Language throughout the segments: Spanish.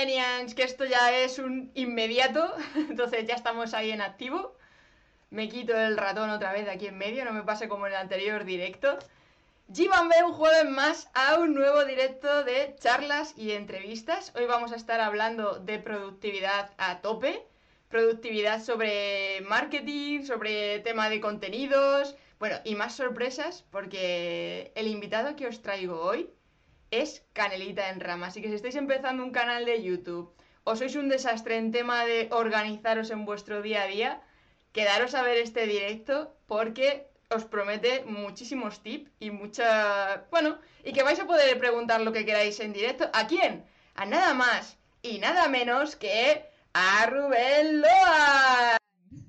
Que esto ya es un inmediato. Entonces ya estamos ahí en activo. Me quito el ratón otra vez de aquí en medio, no me pase como en el anterior directo. Llévame un jueves más a un nuevo directo de charlas y entrevistas. Hoy vamos a estar hablando de productividad a tope. Productividad sobre marketing, sobre tema de contenidos. Bueno, y más sorpresas porque el invitado que os traigo hoy es canelita en rama. Así que si estáis empezando un canal de YouTube o sois un desastre en tema de organizaros en vuestro día a día, quedaros a ver este directo porque os promete muchísimos tips y mucha... Bueno, y que vais a poder preguntar lo que queráis en directo. ¿A quién? A nada más y nada menos que a Rubén Loa.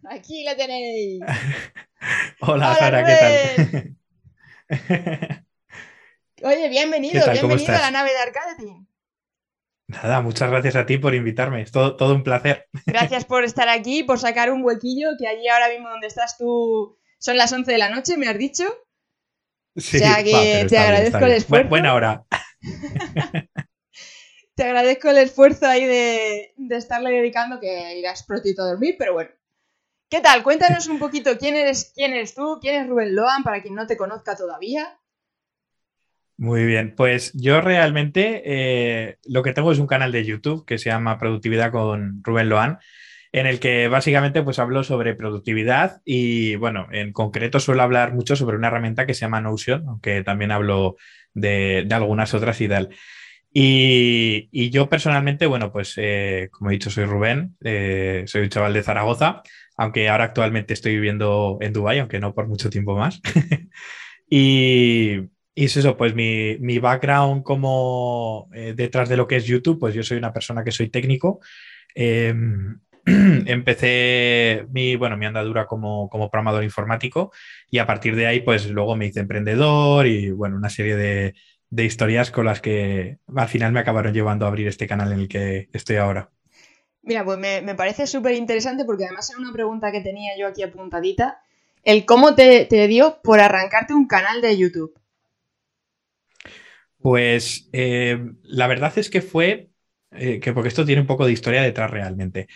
Aquí la tenéis. Hola, Sara, ¿qué tal? Oye, bienvenido, bienvenido a la nave de Arcade Nada, muchas gracias a ti por invitarme, es todo, todo un placer. Gracias por estar aquí, por sacar un huequillo, que allí ahora mismo donde estás tú son las 11 de la noche, me has dicho. Sí, o sea que te agradezco el esfuerzo. Buena hora. te agradezco el esfuerzo ahí de, estarle dedicando, que irás prontito a dormir, pero bueno. ¿Qué tal? Cuéntanos un poquito quién eres, quién eres tú, quién es Rubén Loan, para quien no te conozca todavía. Muy bien, pues yo realmente eh, lo que tengo es un canal de YouTube que se llama Productividad con Rubén Loan, en el que básicamente pues hablo sobre productividad y bueno, en concreto suelo hablar mucho sobre una herramienta que se llama Notion, aunque también hablo de, algunas otras y tal. Y, yo personalmente, bueno, pues eh, como he dicho, soy Rubén, eh, soy un chaval de Zaragoza, aunque ahora actualmente estoy viviendo en Dubái, aunque no por mucho tiempo más. y, y es eso, pues mi, background como eh, detrás de lo que es YouTube, pues yo soy una persona que soy técnico. Em, empecé mi, bueno, mi andadura como, como, programador informático y a partir de ahí, pues luego me hice emprendedor y bueno, una serie de, de historias con las que al final me acabaron llevando a abrir este canal en el que estoy ahora. Mira, pues me, me parece súper interesante porque además era una pregunta que tenía yo aquí apuntadita, el cómo te, te dio por arrancarte un canal de YouTube. Pues eh, la verdad es que fue, eh, que porque esto tiene un poco de historia detrás realmente.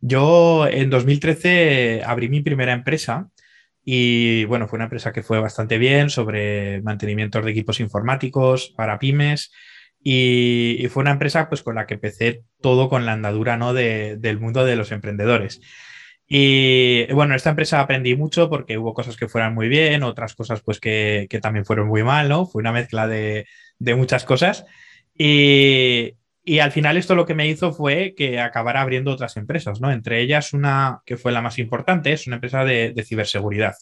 Yo en 2013 abrí mi primera empresa y bueno, fue una empresa que fue bastante bien sobre mantenimiento de equipos informáticos para pymes y, fue una empresa pues con la que empecé todo con la andadura ¿no? del mundo de los emprendedores. Y bueno, esta empresa aprendí mucho porque hubo cosas que fueran muy bien, otras cosas pues que, que también fueron muy mal, ¿no? Fue una mezcla de, de muchas cosas. Y, y, al final esto lo que me hizo fue que acabara abriendo otras empresas, ¿no? Entre ellas una que fue la más importante, es una empresa de, ciberseguridad.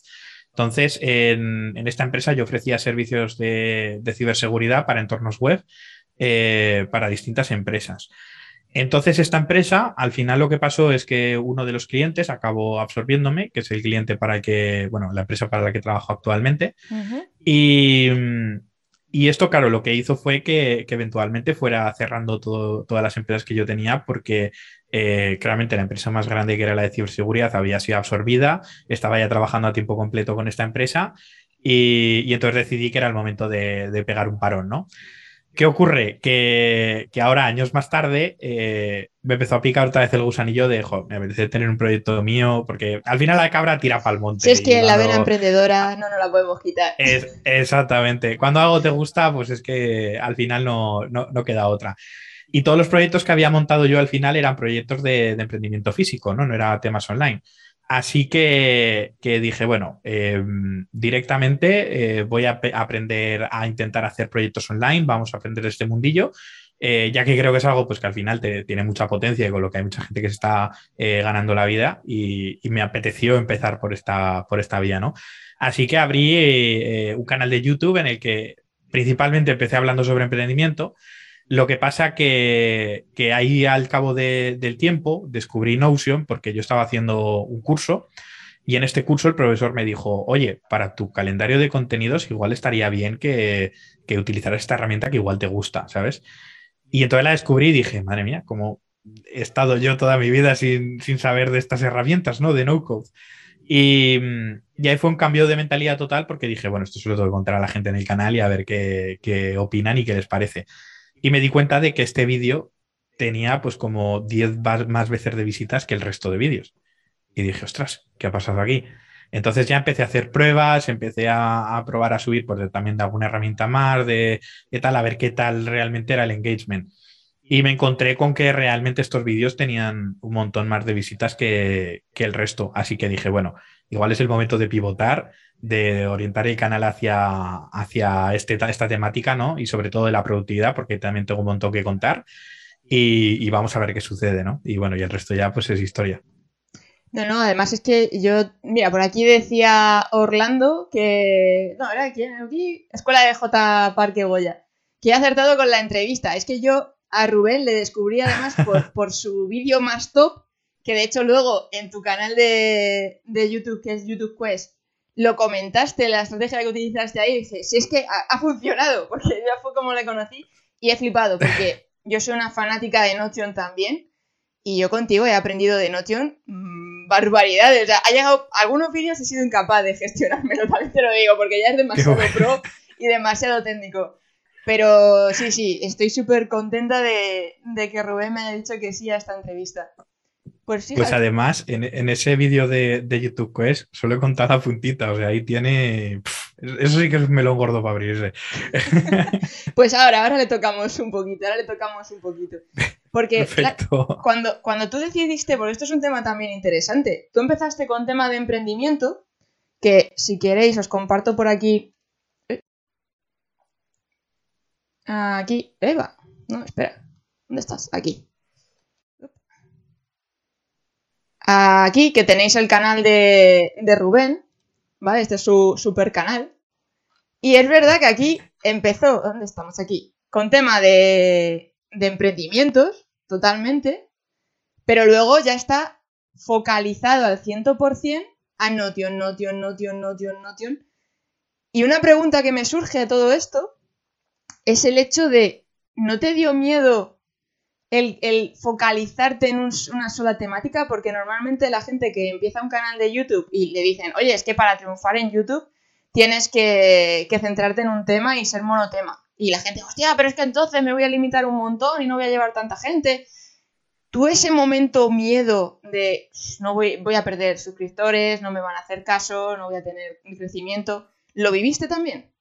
Entonces, en, en, esta empresa yo ofrecía servicios de, de ciberseguridad para entornos web eh, para distintas empresas. Entonces, esta empresa, al final lo que pasó es que uno de los clientes acabó absorbiéndome, que es el cliente para el que, bueno, la empresa para la que trabajo actualmente. Y y esto, claro, lo que hizo fue que, eventualmente fuera cerrando todas las empresas que yo tenía porque eh, claramente la empresa más grande que era la de ciberseguridad había sido absorbida, estaba ya trabajando a tiempo completo con esta empresa y, entonces decidí que era el momento de, de pegar un parón, ¿no? ¿Qué ocurre? Que, ahora, años más tarde, eh, me empezó a picar otra vez el gusanillo de, jo, me apetece tener un proyecto mío, porque al final la cabra tira para el monte. Si es que la vena emprendedora no nos la podemos quitar. Es, exactamente. Cuando algo te gusta, pues es que al final no, no, queda otra. Y todos los proyectos que había montado yo al final eran proyectos de, de emprendimiento físico, ¿no? No era temas online. Así que, dije, bueno, em, directamente eh, voy a aprender a intentar hacer proyectos online, vamos a aprender este mundillo, eh, ya que creo que es algo pues, que al final tiene mucha potencia y con lo que hay mucha gente que se está eh, ganando la vida y, me apeteció empezar por esta, por esta vía, ¿no? Así que abrí un canal de YouTube en el que principalmente empecé hablando sobre emprendimiento, lo que pasa que, que ahí al cabo del tiempo descubrí Notion porque yo estaba haciendo un curso y en este curso el profesor me dijo, oye, para tu calendario de contenidos igual estaría bien que, que utilizaras esta herramienta que igual te gusta, ¿sabes? Y entonces la descubrí y dije, madre mía, como he estado yo toda mi vida sin, sin saber de estas herramientas, ¿no? De no code. Y, y, ahí fue un cambio de mentalidad total porque dije, bueno, esto se lo tengo que contar a la gente en el canal y a ver qué, qué opinan y qué les parece. Y me di cuenta de que este vídeo tenía pues como 10 más veces de visitas que el resto de vídeos. Y dije, ostras, ¿qué ha pasado aquí? Entonces ya empecé a hacer pruebas, empecé a, probar a subir pues, también de alguna herramienta más, de, de, tal, a ver qué tal realmente era el engagement. Y me encontré con que realmente estos vídeos tenían un montón más de visitas que, el resto. Así que dije, bueno, igual es el momento de pivotar, de orientar el canal hacia, hacia este, esta temática, ¿no? Y sobre todo de la productividad, porque también tengo un montón que contar. Y, y, vamos a ver qué sucede, ¿no? Y bueno, y el resto ya pues es historia. No, no, además es que yo, mira, por aquí decía Orlando que, no, era aquí, aquí, Escuela de J. Parque Goya, que ha acertado con la entrevista. Es que yo a Rubén le descubrí además por, por su vídeo más top, que de hecho luego en tu canal de, de, YouTube, que es YouTube Quest, lo comentaste, la estrategia que utilizaste ahí, y dije, si es que ha, ha funcionado, porque ya fue como le conocí, y he flipado, porque yo soy una fanática de Notion también, y yo contigo he aprendido de Notion mmm, barbaridades. O sea, ha llegado, algunos vídeos he sido incapaz de gestionármelo, también te lo digo, porque ya es demasiado pro y demasiado técnico. Pero sí, sí, estoy súper contenta de, de, que Rubén me haya dicho que sí a esta entrevista. Pues, sí, pues además, en, en ese vídeo de, de, YouTube Quest solo he contado la puntita, o sea, ahí tiene... eso sí que es un melón gordo para abrirse. pues ahora, ahora le tocamos un poquito, ahora le tocamos un poquito. Porque cuando, cuando tú decidiste, porque esto es un tema también interesante, tú empezaste con tema de emprendimiento, que si queréis os comparto por aquí. Eh, aquí, Eva. No, espera. ¿Dónde estás? Aquí. Aquí, que tenéis el canal de, de Rubén, ¿vale? Este es su super canal. Y es verdad que aquí empezó, ¿dónde estamos? Aquí, con tema de, de emprendimientos, totalmente, pero luego ya está focalizado al 100% a Notion, Notion, Notion, Notion, Notion. Y una pregunta que me surge a todo esto es el hecho de, ¿no te dio miedo el, focalizarte en una sola temática? Porque normalmente la gente que empieza un canal de YouTube y le dicen, oye, es que para triunfar en YouTube tienes que, centrarte en un tema y ser monotema. Y la gente, hostia, pero es que entonces me voy a limitar un montón y no voy a llevar tanta gente. ¿Tú ese momento miedo de no voy, voy a perder suscriptores, no me van a hacer caso, no voy a tener crecimiento, ¿lo viviste también?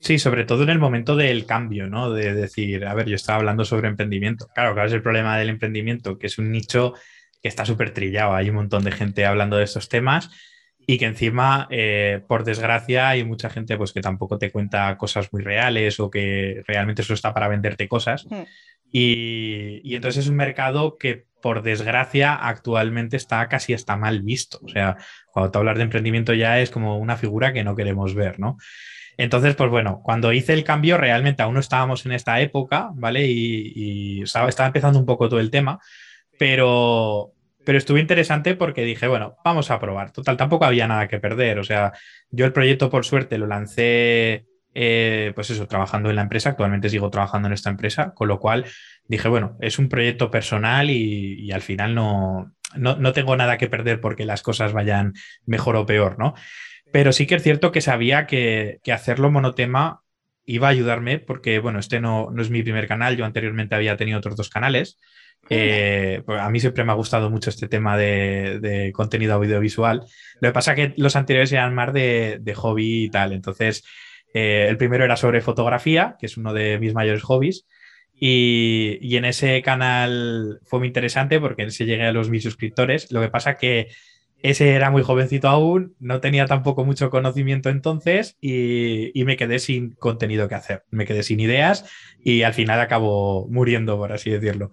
Sí, sobre todo en el momento del cambio, ¿no? De decir, a ver, yo estaba hablando sobre emprendimiento. Claro, claro, es el problema del emprendimiento, que es un nicho que está súper trillado. Hay un montón de gente hablando de estos temas y que encima, eh, por desgracia, hay mucha gente pues, que tampoco te cuenta cosas muy reales o que realmente eso está para venderte cosas. Hmm. Y, y, entonces es un mercado que, por desgracia, actualmente está casi hasta mal visto. O sea, cuando te hablas de emprendimiento ya es como una figura que no queremos ver, ¿no? Entonces, pues bueno, cuando hice el cambio, realmente aún no estábamos en esta época, ¿vale? Y, y estaba, empezando un poco todo el tema, pero, pero estuvo interesante porque dije, bueno, vamos a probar. Total, tampoco había nada que perder. O sea, yo el proyecto, por suerte, lo lancé, eh, pues eso, trabajando en la empresa. Actualmente sigo trabajando en esta empresa, con lo cual dije, bueno, es un proyecto personal y, al final no, no, tengo nada que perder porque las cosas vayan mejor o peor, ¿no? Pero sí que es cierto que sabía que, que hacerlo monotema iba a ayudarme porque, bueno, este no, no es mi primer canal. Yo anteriormente había tenido otros dos canales. Eh, pues a mí siempre me ha gustado mucho este tema de, contenido audiovisual. Lo que pasa es que los anteriores eran más de, hobby y tal. Entonces, eh, el primero era sobre fotografía, que es uno de mis mayores hobbies. Y, en ese canal fue muy interesante porque se llegué a los mil suscriptores. Lo que pasa que ese era muy jovencito aún, no tenía tampoco mucho conocimiento entonces y, y, me quedé sin contenido que hacer. Me quedé sin ideas y al final acabó muriendo, por así decirlo.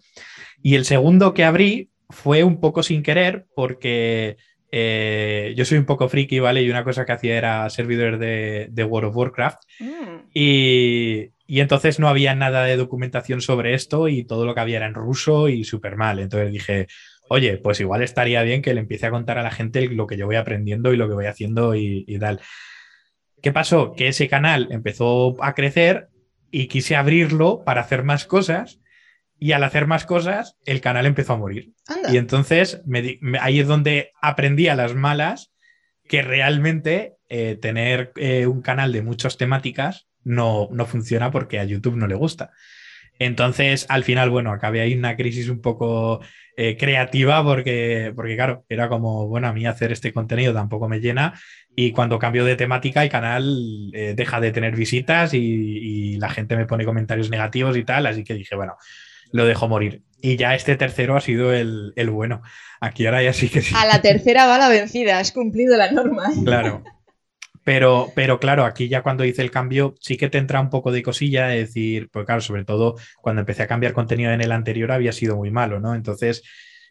Y el segundo que abrí fue un poco sin querer porque eh, yo soy un poco friki, ¿vale? Y una cosa que hacía era servidores de, World of Warcraft. Mm. Y, entonces no había nada de documentación sobre esto y todo lo que había era en ruso y súper mal. Entonces dije, oye, pues igual estaría bien que le empiece a contar a la gente lo que yo voy aprendiendo y lo que voy haciendo y, y tal. ¿Qué pasó? Que ese canal empezó a crecer y quise abrirlo para hacer más cosas y al hacer más cosas, el canal empezó a morir. Y entonces ahí es donde aprendí a las malas que realmente eh, tener eh, un canal de muchas temáticas no, no funciona porque a YouTube no le gusta. Entonces, al final, bueno, acabé ahí una crisis un poco eh, creativa porque, porque, claro, era como, bueno, a mí hacer este contenido tampoco me llena y cuando cambio de temática el canal eh, deja de tener visitas y, y, la gente me pone comentarios negativos y tal, así que dije, bueno, lo dejo morir. Y ya este tercero ha sido el, el bueno. Aquí ahora ya sí que sí. A la tercera va la vencida, has cumplido la norma. Claro. Pero, pero claro, aquí ya cuando hice el cambio sí que te entra un poco de cosilla, es decir, pues claro, sobre todo cuando empecé a cambiar contenido en el anterior había sido muy malo, ¿no? Entonces,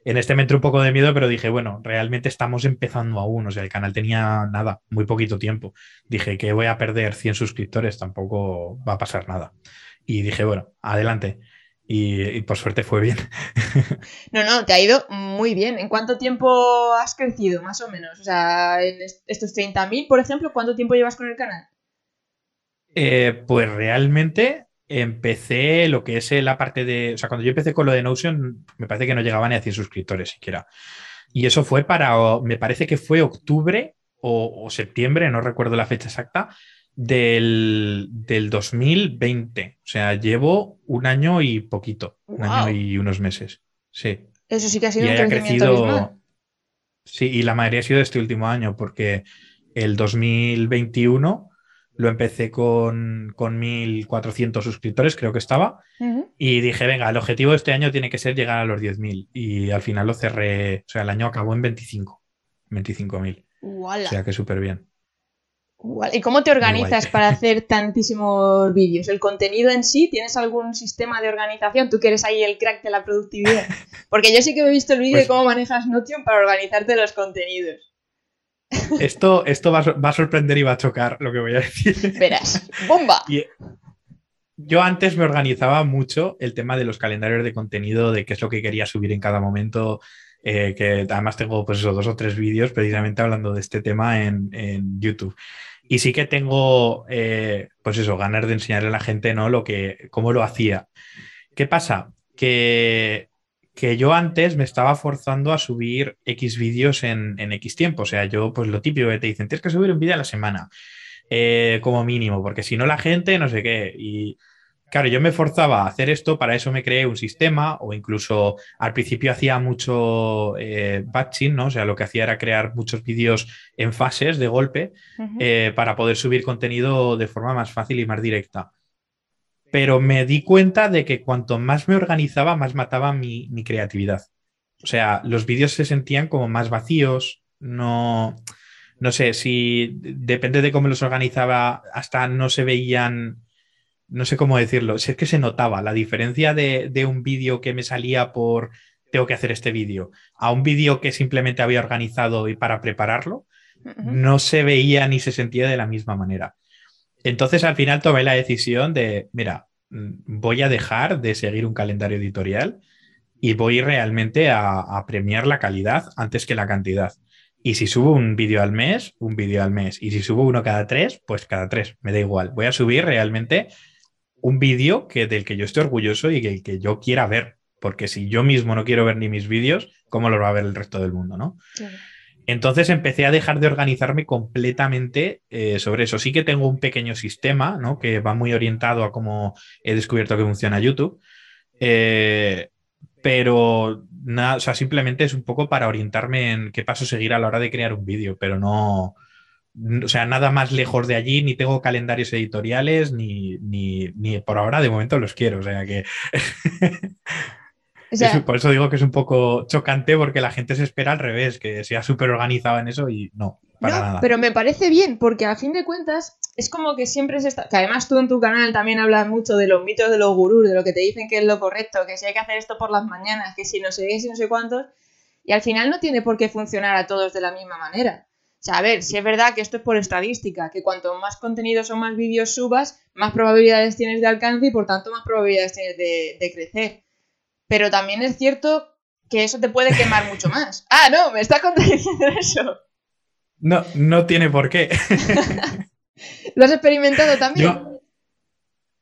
en este me entró un poco de miedo, pero dije, bueno, realmente estamos empezando aún, o sea, el canal tenía nada, muy poquito tiempo. Dije que voy a perder 100 suscriptores, tampoco va a pasar nada. Y dije, bueno, adelante y, por suerte fue bien. No, no, te ha ido muy bien. ¿En cuánto tiempo has crecido, más o menos? O sea, en estos 30.000, por ejemplo, ¿cuánto tiempo llevas con el canal? Eh, pues realmente empecé lo que es la parte de. O sea, cuando yo empecé con lo de Notion, me parece que no llegaban ni a 100 suscriptores siquiera. Y eso fue para. Me parece que fue octubre o, o septiembre, no recuerdo la fecha exacta, del, del 2020. O sea, llevo un año y poquito, un año y unos meses. Sí. Eso sí que ha sido un crecimiento crecido, Sí, y la mayoría ha sido este último año, porque el 2021 lo empecé con, con 1.400 suscriptores, creo que estaba, y dije, venga, el objetivo de este año tiene que ser llegar a los 10.000, y al final lo cerré, o sea, el año acabó en 25, 25.000. O sea que súper bien. ¿Y cómo te organizas para hacer tantísimos vídeos? ¿El contenido en sí? ¿Tienes algún sistema de organización? Tú que eres ahí el crack de la productividad. Porque yo sí que he visto el vídeo de pues cómo manejas Notion para organizarte los contenidos. Esto, esto va, a sorprender y va a chocar lo que voy a decir. Verás, bomba. yo antes me organizaba mucho el tema de los calendarios de contenido, de qué es lo que quería subir en cada momento. Eh, que además tengo pues dos o tres vídeos precisamente hablando de este tema en, en YouTube. Y sí que tengo, eh, pues eso, ganas de enseñarle a la gente, ¿no? Lo que, cómo lo hacía. ¿Qué pasa? Que, que yo antes me estaba forzando a subir X vídeos en, en, X tiempo. O sea, yo, pues lo típico que te dicen, tienes que subir un vídeo a la semana, eh, como mínimo, porque si no la gente, no sé qué. Y Claro, yo me forzaba a hacer esto, para eso me creé un sistema o incluso al principio hacía mucho eh, batching, ¿no? O sea, lo que hacía era crear muchos vídeos en fases de golpe eh, para poder subir contenido de forma más fácil y más directa. Pero me di cuenta de que cuanto más me organizaba, más mataba mi, mi creatividad. O sea, los vídeos se sentían como más vacíos, no, no sé, si depende de cómo los organizaba, hasta no se veían no sé cómo decirlo, si es que se notaba la diferencia de, un vídeo que me salía por tengo que hacer este vídeo a un vídeo que simplemente había organizado y para prepararlo, no se veía ni se sentía de la misma manera. Entonces al final tomé la decisión de, mira, mm, voy a dejar de seguir un calendario editorial y voy realmente a, a premiar la calidad antes que la cantidad. Y si subo un vídeo al mes, un vídeo al mes. Y si subo uno cada tres, pues cada tres. Me da igual. Voy a subir realmente un vídeo que, del que yo estoy orgulloso y que, que yo quiera ver. Porque si yo mismo no quiero ver ni mis vídeos, ¿cómo lo va a ver el resto del mundo? ¿no? Entonces empecé a dejar de organizarme completamente eh, sobre eso. Sí que tengo un pequeño sistema, ¿no? Que va muy orientado a cómo he descubierto que funciona YouTube. Eh, pero nada, o sea, simplemente es un poco para orientarme en qué paso seguir a la hora de crear un vídeo, pero no, o sea, nada más lejos de allí, ni tengo calendarios editoriales, ni, ni, por ahora de momento los quiero. O sea que. por eso digo que es un poco chocante porque la gente se espera al revés, que sea súper organizado en eso y no, para nada. Pero me parece bien, porque a fin de cuentas es como que siempre se está. Que además tú en tu canal también hablas mucho de los mitos de los gurús, de lo que te dicen que es lo correcto, que si hay que hacer esto por las mañanas, que si no sé qué, si no sé cuántos. Y al final no tiene por qué funcionar a todos de la misma manera. O sea, a ver, si es verdad que esto es por estadística, que cuanto más contenidos o más vídeos subas, más probabilidades tienes de alcance y por tanto más probabilidades tienes de, crecer. Pero también es cierto que eso te puede quemar mucho más. Ah, no, me está contradiciendo eso. No, no tiene por qué. ¿Lo has experimentado también? Yo,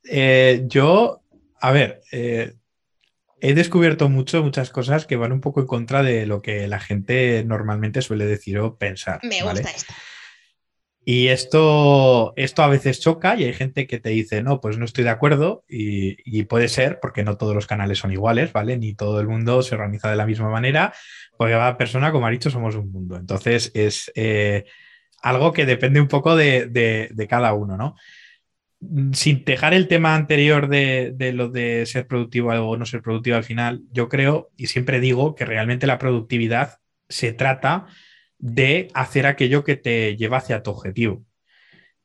eh, yo a ver, eh, he descubierto mucho, muchas cosas que van un poco en contra de lo que la gente normalmente suele decir o pensar. Me gusta esto. Y esto, esto a veces choca y hay gente que te dice, no, pues no estoy de acuerdo y, puede ser porque no todos los canales son iguales, ¿vale? Ni todo el mundo se organiza de la misma manera, porque cada persona, como ha dicho, somos un mundo. Entonces es eh, algo que depende un poco de, de, cada uno, ¿no? Sin dejar el tema anterior de, de lo de ser productivo o no ser productivo al final, yo creo y siempre digo que realmente la productividad se trata de hacer aquello que te lleva hacia tu objetivo.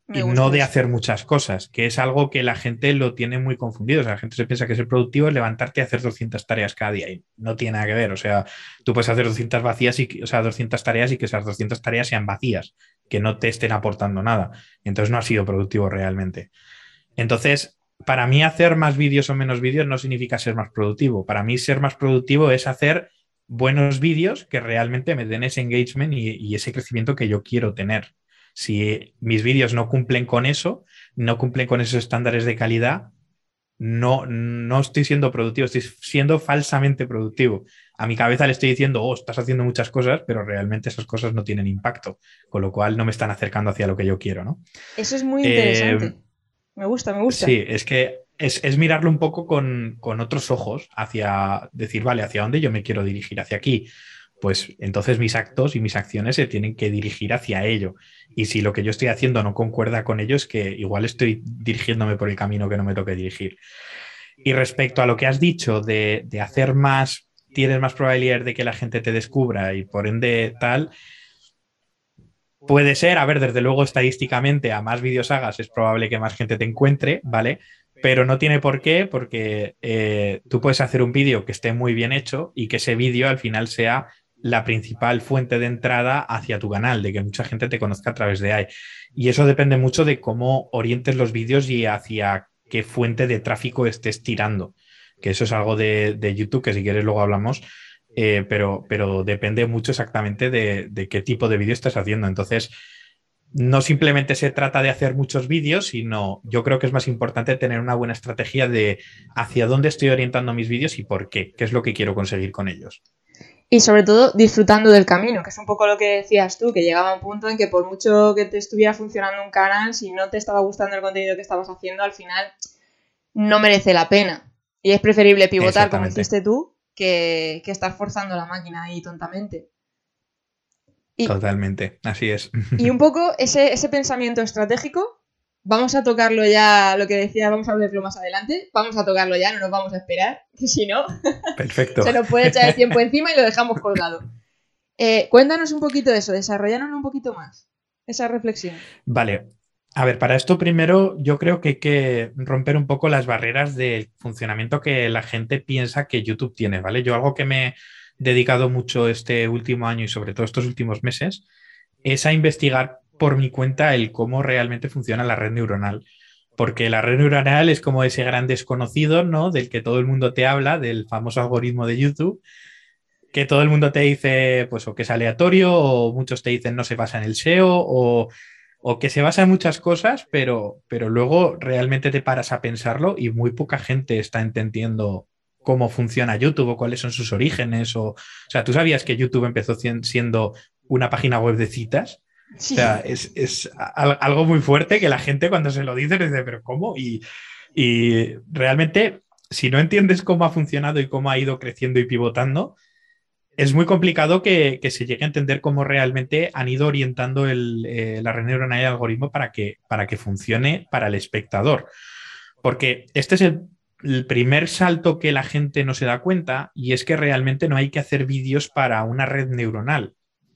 Y no de hacer muchas cosas, que es algo que la gente lo tiene muy confundido. O sea, la gente se piensa que ser productivo es levantarte y hacer 200 tareas cada día y no tiene nada que ver. O sea, tú puedes hacer 200 vacías y, o sea, 200 tareas y que esas 200 tareas sean vacías, que no te estén aportando nada. Entonces no ha sido productivo realmente. Entonces, para mí hacer más vídeos o menos vídeos no significa ser más productivo. Para mí ser más productivo es hacer buenos vídeos que realmente me den ese engagement y, ese crecimiento que yo quiero tener. Si mis vídeos no cumplen con eso, no cumplen con esos estándares de calidad, no, no estoy siendo productivo, estoy siendo falsamente productivo. A mi cabeza le estoy diciendo, oh, estás haciendo muchas cosas, pero realmente esas cosas no tienen impacto, con lo cual no me están acercando hacia lo que yo quiero, ¿no? Eso es muy interesante. Eh, me gusta, me gusta. Sí, es que es, mirarlo un poco con, otros ojos hacia decir, vale, ¿hacia dónde yo me quiero dirigir? ¿Hacia aquí? Pues entonces mis actos y mis acciones se tienen que dirigir hacia ello. Y si lo que yo estoy haciendo no concuerda con ello, es que igual estoy dirigiéndome por el camino que no me toque dirigir. Y respecto a lo que has dicho de, de hacer más, tienes más probabilidad de que la gente te descubra y por ende tal, Puede ser, a ver, desde luego estadísticamente a más vídeos hagas es probable que más gente te encuentre, ¿vale? pero no tiene por qué, porque eh, tú puedes hacer un vídeo que esté muy bien hecho y que ese vídeo al final sea la principal fuente de entrada hacia tu canal, de que mucha gente te conozca a través de ahí. Y eso depende mucho de cómo orientes los vídeos y hacia qué fuente de tráfico estés tirando. Que eso es algo de, YouTube, que si quieres luego hablamos, eh, pero, pero depende mucho exactamente de, de qué tipo de vídeo estás haciendo. Entonces, no simplemente se trata de hacer muchos vídeos, sino yo creo que es más importante tener una buena estrategia de hacia dónde estoy orientando mis vídeos y por qué, qué es lo que quiero conseguir con ellos. Y sobre todo disfrutando del camino, que es un poco lo que decías tú, que llegaba un punto en que por mucho que te estuviera funcionando un canal, si no te estaba gustando el contenido que estabas haciendo, al final no merece la pena. Y es preferible pivotar, como hiciste tú, que, que estar forzando la máquina ahí tontamente. Totalmente, así es. Y un poco ese, pensamiento estratégico, vamos a tocarlo ya, lo que decía, vamos a verlo más adelante, vamos a tocarlo ya, no nos vamos a esperar, que si no, Perfecto. se nos puede echar el tiempo encima y lo dejamos colgado. Eh, cuéntanos un poquito de eso, desarrollanos un poquito más, esa reflexión. Vale, a ver, para esto primero yo creo que hay que romper un poco las barreras del funcionamiento que la gente piensa que YouTube tiene, ¿vale? Yo algo que me dedicado mucho este último año y sobre todo estos últimos meses es a investigar por mi cuenta el cómo realmente funciona la red neuronal. Porque la red neuronal es como ese gran desconocido, ¿no? Del que todo el mundo te habla, del famoso algoritmo de YouTube, que todo el mundo te dice, pues, o que es aleatorio, o muchos te dicen no se basa en el SEO, o, o que se basa en muchas cosas, pero, pero luego realmente te paras a pensarlo y muy poca gente está entendiendo cómo funciona YouTube o cuáles son sus orígenes. O, o sea, ¿tú sabías que YouTube empezó siendo una página web de citas? O sea, es, algo muy fuerte que la gente cuando se lo dice dice, pero ¿cómo? Y, realmente, si no entiendes cómo ha funcionado y cómo ha ido creciendo y pivotando, es muy complicado que, se llegue a entender cómo realmente han ido orientando el, eh, la red neuronal y el algoritmo para que, para que funcione para el espectador. Porque este es el el primer salto que la gente no se da cuenta y es que realmente no hay que hacer vídeos para una red neuronal,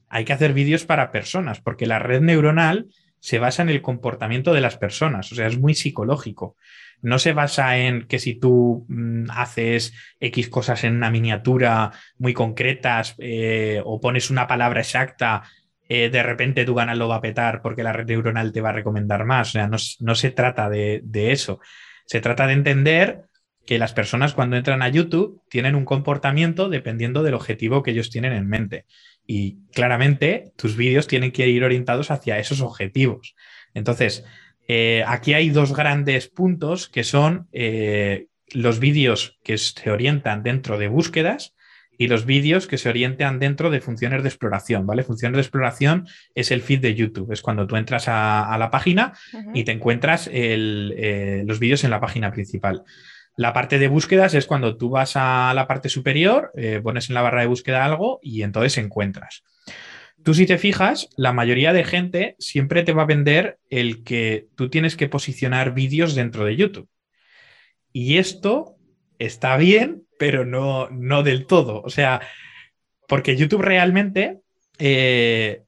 hay que hacer vídeos para personas, porque la red neuronal se basa en el comportamiento de las personas, o sea, es muy psicológico. No se basa en que si tú mm, haces X cosas en una miniatura muy concretas eh, o pones una palabra exacta, eh, de repente tu canal lo va a petar porque la red neuronal te va a recomendar más. O sea, no, se trata de, de eso. Se trata de entender que las personas cuando entran a YouTube tienen un comportamiento dependiendo del objetivo que ellos tienen en mente. Y claramente tus vídeos tienen que ir orientados hacia esos objetivos. Entonces, eh, aquí hay dos grandes puntos que son eh, los vídeos que se orientan dentro de búsquedas y los vídeos que se orientan dentro de funciones de exploración, ¿vale? Funciones de exploración es el feed de YouTube, es cuando tú entras a, la página y te encuentras eh, los vídeos en la página principal. La parte de búsquedas es cuando tú vas a la parte superior, eh, pones en la barra de búsqueda algo y entonces encuentras. Tú si te fijas, la mayoría de gente siempre te va a vender el que tú tienes que posicionar vídeos dentro de YouTube. Y esto está bien, pero no, no del todo. O sea, porque YouTube realmente, eh,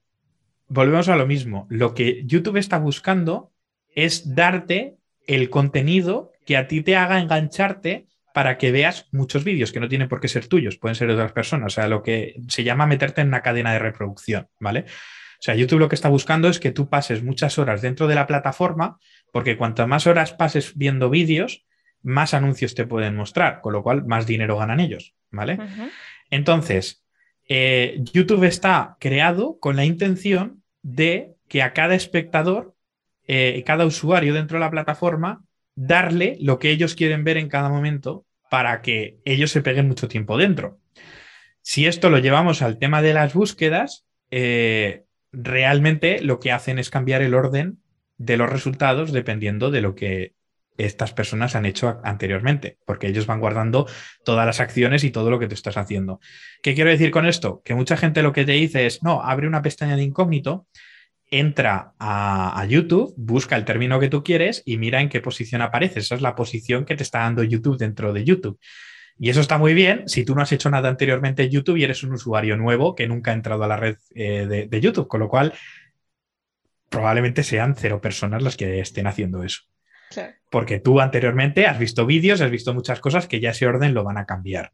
volvemos a lo mismo, lo que YouTube está buscando es darte el contenido que a ti te haga engancharte para que veas muchos vídeos que no tienen por qué ser tuyos, pueden ser de otras personas, o sea, lo que se llama meterte en una cadena de reproducción, ¿vale? O sea, YouTube lo que está buscando es que tú pases muchas horas dentro de la plataforma, porque cuanto más horas pases viendo vídeos, más anuncios te pueden mostrar, con lo cual más dinero ganan ellos, ¿vale? Entonces, eh, YouTube está creado con la intención de que a cada espectador, eh, cada usuario dentro de la plataforma, darle lo que ellos quieren ver en cada momento para que ellos se peguen mucho tiempo dentro. Si esto lo llevamos al tema de las búsquedas, eh, realmente lo que hacen es cambiar el orden de los resultados dependiendo de lo que estas personas han hecho anteriormente, porque ellos van guardando todas las acciones y todo lo que tú estás haciendo. ¿Qué quiero decir con esto? Que mucha gente lo que te dice es, no, abre una pestaña de incógnito, entra a, YouTube, busca el término que tú quieres y mira en qué posición aparece. Esa es la posición que te está dando YouTube dentro de YouTube. Y eso está muy bien si tú no has hecho nada anteriormente en YouTube y eres un usuario nuevo que nunca ha entrado a la red eh, de, de YouTube, con lo cual probablemente sean cero personas las que estén haciendo eso. Porque tú anteriormente has visto vídeos, has visto muchas cosas que ya ese orden lo van a cambiar.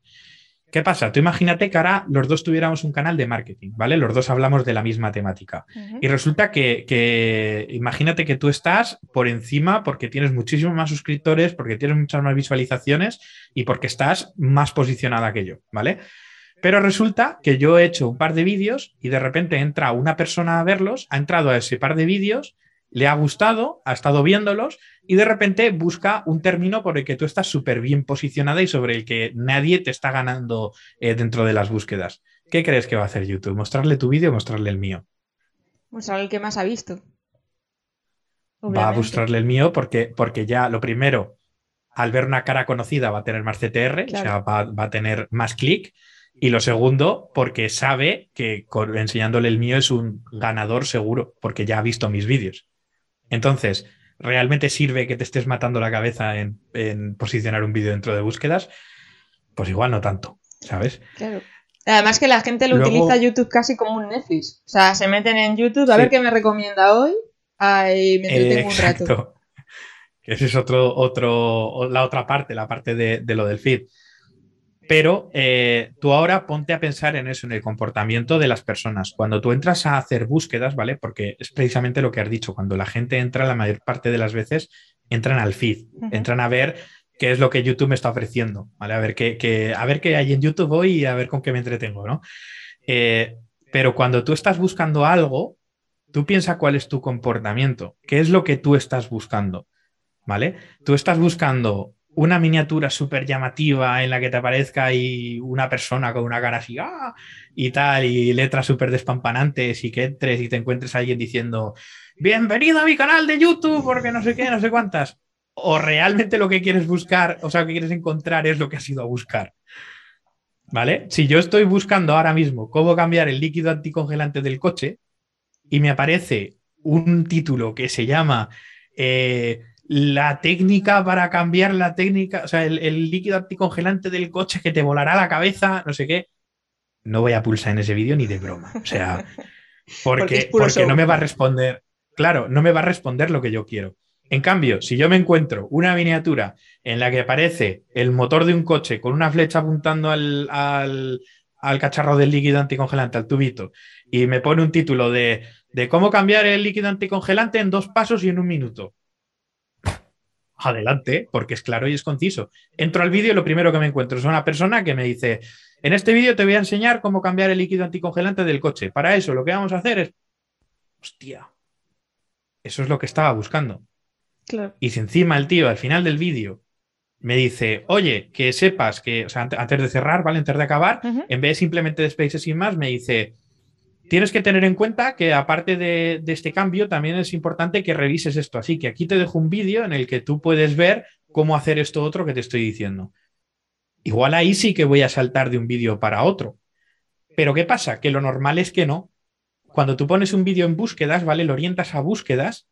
¿Qué pasa? Tú imagínate que ahora los dos tuviéramos un canal de marketing, ¿vale? Los dos hablamos de la misma temática. Y resulta que, imagínate que tú estás por encima porque tienes muchísimos más suscriptores, porque tienes muchas más visualizaciones y porque estás más posicionada que yo, ¿vale? Pero resulta que yo he hecho un par de vídeos y de repente entra una persona a verlos, ha entrado a ese par de vídeos, le ha gustado, ha estado viéndolos y de repente busca un término por el que tú estás súper bien posicionada y sobre el que nadie te está ganando eh, dentro de las búsquedas. ¿Qué crees que va a hacer YouTube? ¿Mostrarle tu vídeo o mostrarle el mío? Mostrar el que más ha visto. Va a mostrarle el mío porque, porque ya lo primero, al ver una cara conocida va a tener más CTR, o sea, va, va a tener más clic. Y lo segundo, porque sabe que enseñándole el mío es un ganador seguro, porque ya ha visto mis vídeos. Entonces, ¿realmente sirve que te estés matando la cabeza en, posicionar un vídeo dentro de búsquedas? Pues igual no tanto, ¿sabes? Claro. Además que la gente lo utiliza YouTube casi como un Netflix. O sea, se meten en YouTube a ver qué me recomienda hoy. Ahí me un rato. Esa es otro, otro, la otra parte, la parte de, de lo del feed. Pero eh, tú ahora ponte a pensar en eso, en el comportamiento de las personas. Cuando tú entras a hacer búsquedas, ¿vale? Porque es precisamente lo que has dicho, cuando la gente entra, la mayor parte de las veces entran al feed, entran a ver qué es lo que YouTube me está ofreciendo, ¿vale? A ver qué, a ver qué hay en YouTube hoy y a ver con qué me entretengo, ¿no? Eh, pero cuando tú estás buscando algo, tú piensa cuál es tu comportamiento, qué es lo que tú estás buscando, ¿vale? Tú estás buscando una miniatura súper llamativa en la que te aparezca y una persona con una cara así ¡ah! y tal, y letras súper despampanantes y que entres y te encuentres a alguien diciendo bienvenido a mi canal de YouTube porque no sé qué, no sé cuántas. O realmente lo que quieres buscar, o sea, lo que quieres encontrar es lo que has ido a buscar. ¿Vale? Si yo estoy buscando ahora mismo cómo cambiar el líquido anticongelante del coche y me aparece un título que se llama eh, la técnica para cambiar la técnica, o sea, el, líquido anticongelante del coche que te volará la cabeza, no sé qué, no voy a pulsar en ese vídeo ni de broma. O sea, porque, porque, no me va a responder, claro, no me va a responder lo que yo quiero. En cambio, si yo me encuentro una miniatura en la que aparece el motor de un coche con una flecha apuntando al, al, al cacharro del líquido anticongelante, al tubito, y me pone un título de, de cómo cambiar el líquido anticongelante en dos pasos y en un minuto adelante, porque es claro y es conciso. Entro al vídeo y lo primero que me encuentro es una persona que me dice, en este vídeo te voy a enseñar cómo cambiar el líquido anticongelante del coche. Para eso lo que vamos a hacer es, hostia, eso es lo que estaba buscando. Y si encima el tío al final del vídeo me dice, oye, que sepas que, o sea, antes de cerrar, ¿vale? Antes de acabar, en vez de simplemente despedirse sin más, me dice, tienes que tener en cuenta que aparte de, este cambio, también es importante que revises esto. Así que aquí te dejo un vídeo en el que tú puedes ver cómo hacer esto otro que te estoy diciendo. Igual ahí sí que voy a saltar de un vídeo para otro. Pero ¿qué pasa? Que lo normal es que no. Cuando tú pones un vídeo en búsquedas, ¿vale? Lo orientas a búsquedas.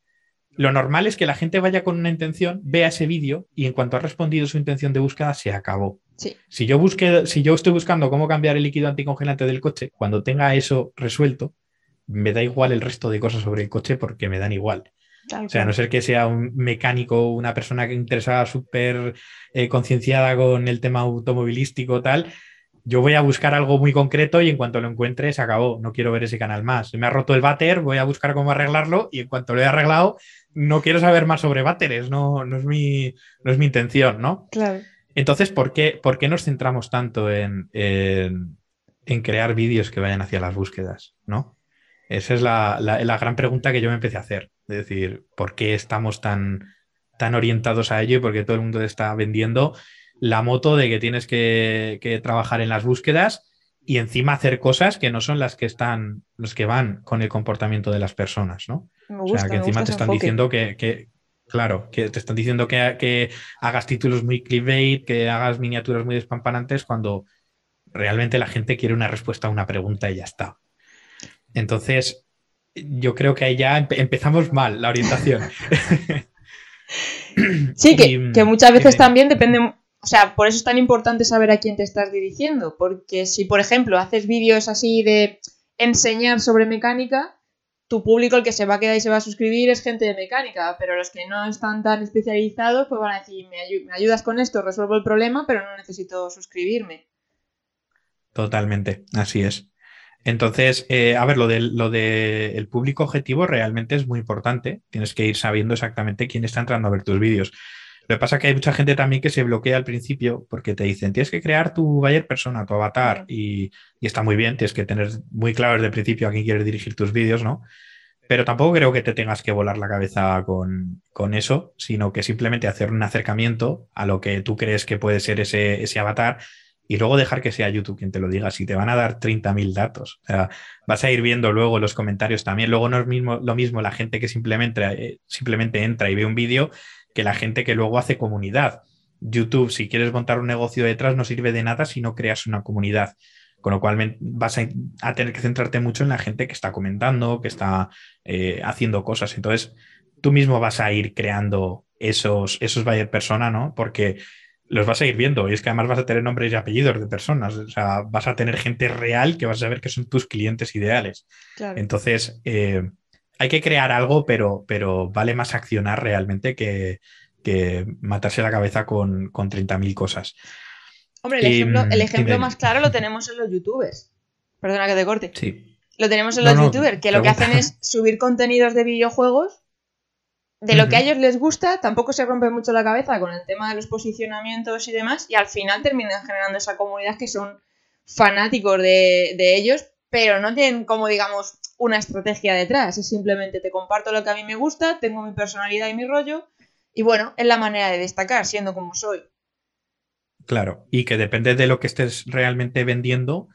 Lo normal es que la gente vaya con una intención, vea ese vídeo y en cuanto ha respondido su intención de búsqueda, se acabó. Si, yo busque, si yo estoy buscando cómo cambiar el líquido anticongelante del coche, cuando tenga eso resuelto, me da igual el resto de cosas sobre el coche porque me dan igual. o sea, a no ser que sea un mecánico, una persona que interesada súper eh, concienciada con el tema automovilístico, tal, yo voy a buscar algo muy concreto y en cuanto lo encuentre se acabó. No quiero ver ese canal más. Se me ha roto el váter, voy a buscar cómo arreglarlo y en cuanto lo he arreglado, no quiero saber más sobre váteres. No, no, es, mi, no es mi intención, ¿no? Claro. Entonces, ¿por qué, por qué nos centramos tanto en, en, crear vídeos que vayan hacia las búsquedas? ¿no? Esa es la, la, gran pregunta que yo me empecé a hacer. Es decir, ¿por qué estamos tan, tan orientados a ello y por qué todo el mundo está vendiendo la moto de que tienes que, que, trabajar en las búsquedas y encima hacer cosas que no son las que están, los que van con el comportamiento de las personas, ¿no? o sea, que encima te están diciendo que, que, Claro, que te están diciendo que, hagas títulos muy clickbait, que hagas miniaturas muy despampanantes cuando realmente la gente quiere una respuesta a una pregunta y ya está. Entonces, yo creo que ahí ya empezamos mal la orientación. sí, que, muchas veces también depende, o sea, por eso es tan importante saber a quién te estás dirigiendo, porque si, por ejemplo, haces vídeos así de enseñar sobre mecánica, tu público, el que se va a quedar y se va a suscribir, es gente de mecánica, pero los que no están tan especializados, pues van a decir, me, ayudas con esto, resuelvo el problema, pero no necesito suscribirme. Totalmente, así es. Entonces, eh, a ver, lo del lo de el público objetivo realmente es muy importante. Tienes que ir sabiendo exactamente quién está entrando a ver tus vídeos. Lo que pasa es que hay mucha gente también que se bloquea al principio porque te dicen, tienes que crear tu buyer persona, tu avatar, y, está muy bien, tienes que tener muy claro desde el principio a quién quieres dirigir tus vídeos, ¿no? Pero tampoco creo que te tengas que volar la cabeza con, eso, sino que simplemente hacer un acercamiento a lo que tú crees que puede ser ese, ese avatar y luego dejar que sea YouTube quien te lo diga. Si te van a dar 30.000 datos, o sea, vas a ir viendo luego los comentarios también. Luego no es mismo, lo mismo la gente que simplemente, eh, simplemente entra y ve un vídeo que la gente que luego hace comunidad. YouTube, si quieres montar un negocio detrás, no sirve de nada si no creas una comunidad. Con lo cual vas a, tener que centrarte mucho en la gente que está comentando, que está eh, haciendo cosas. Entonces, tú mismo vas a ir creando esos, esos buyer persona, ¿no? Porque los vas a ir viendo. Y es que además vas a tener nombres y apellidos de personas. O sea, vas a tener gente real que vas a ver que son tus clientes ideales. Entonces, eh, hay que crear algo, pero, pero vale más accionar realmente que, matarse la cabeza con, con 30.000 cosas. Hombre, el ejemplo, más claro lo tenemos en los youtubers. Perdona que te corte. Sí. Lo tenemos en los youtubers, que lo que hacen es subir contenidos de videojuegos de lo que a ellos les gusta, tampoco se rompe mucho la cabeza con el tema de los posicionamientos y demás, y al final terminan generando esa comunidad que son fanáticos de, de ellos, pero no tienen como, digamos, una estrategia detrás, es simplemente te comparto lo que a mí me gusta, tengo mi personalidad y mi rollo, y bueno, es la manera de destacar, siendo como soy. Claro, y que depende de lo que estés realmente vendiendo,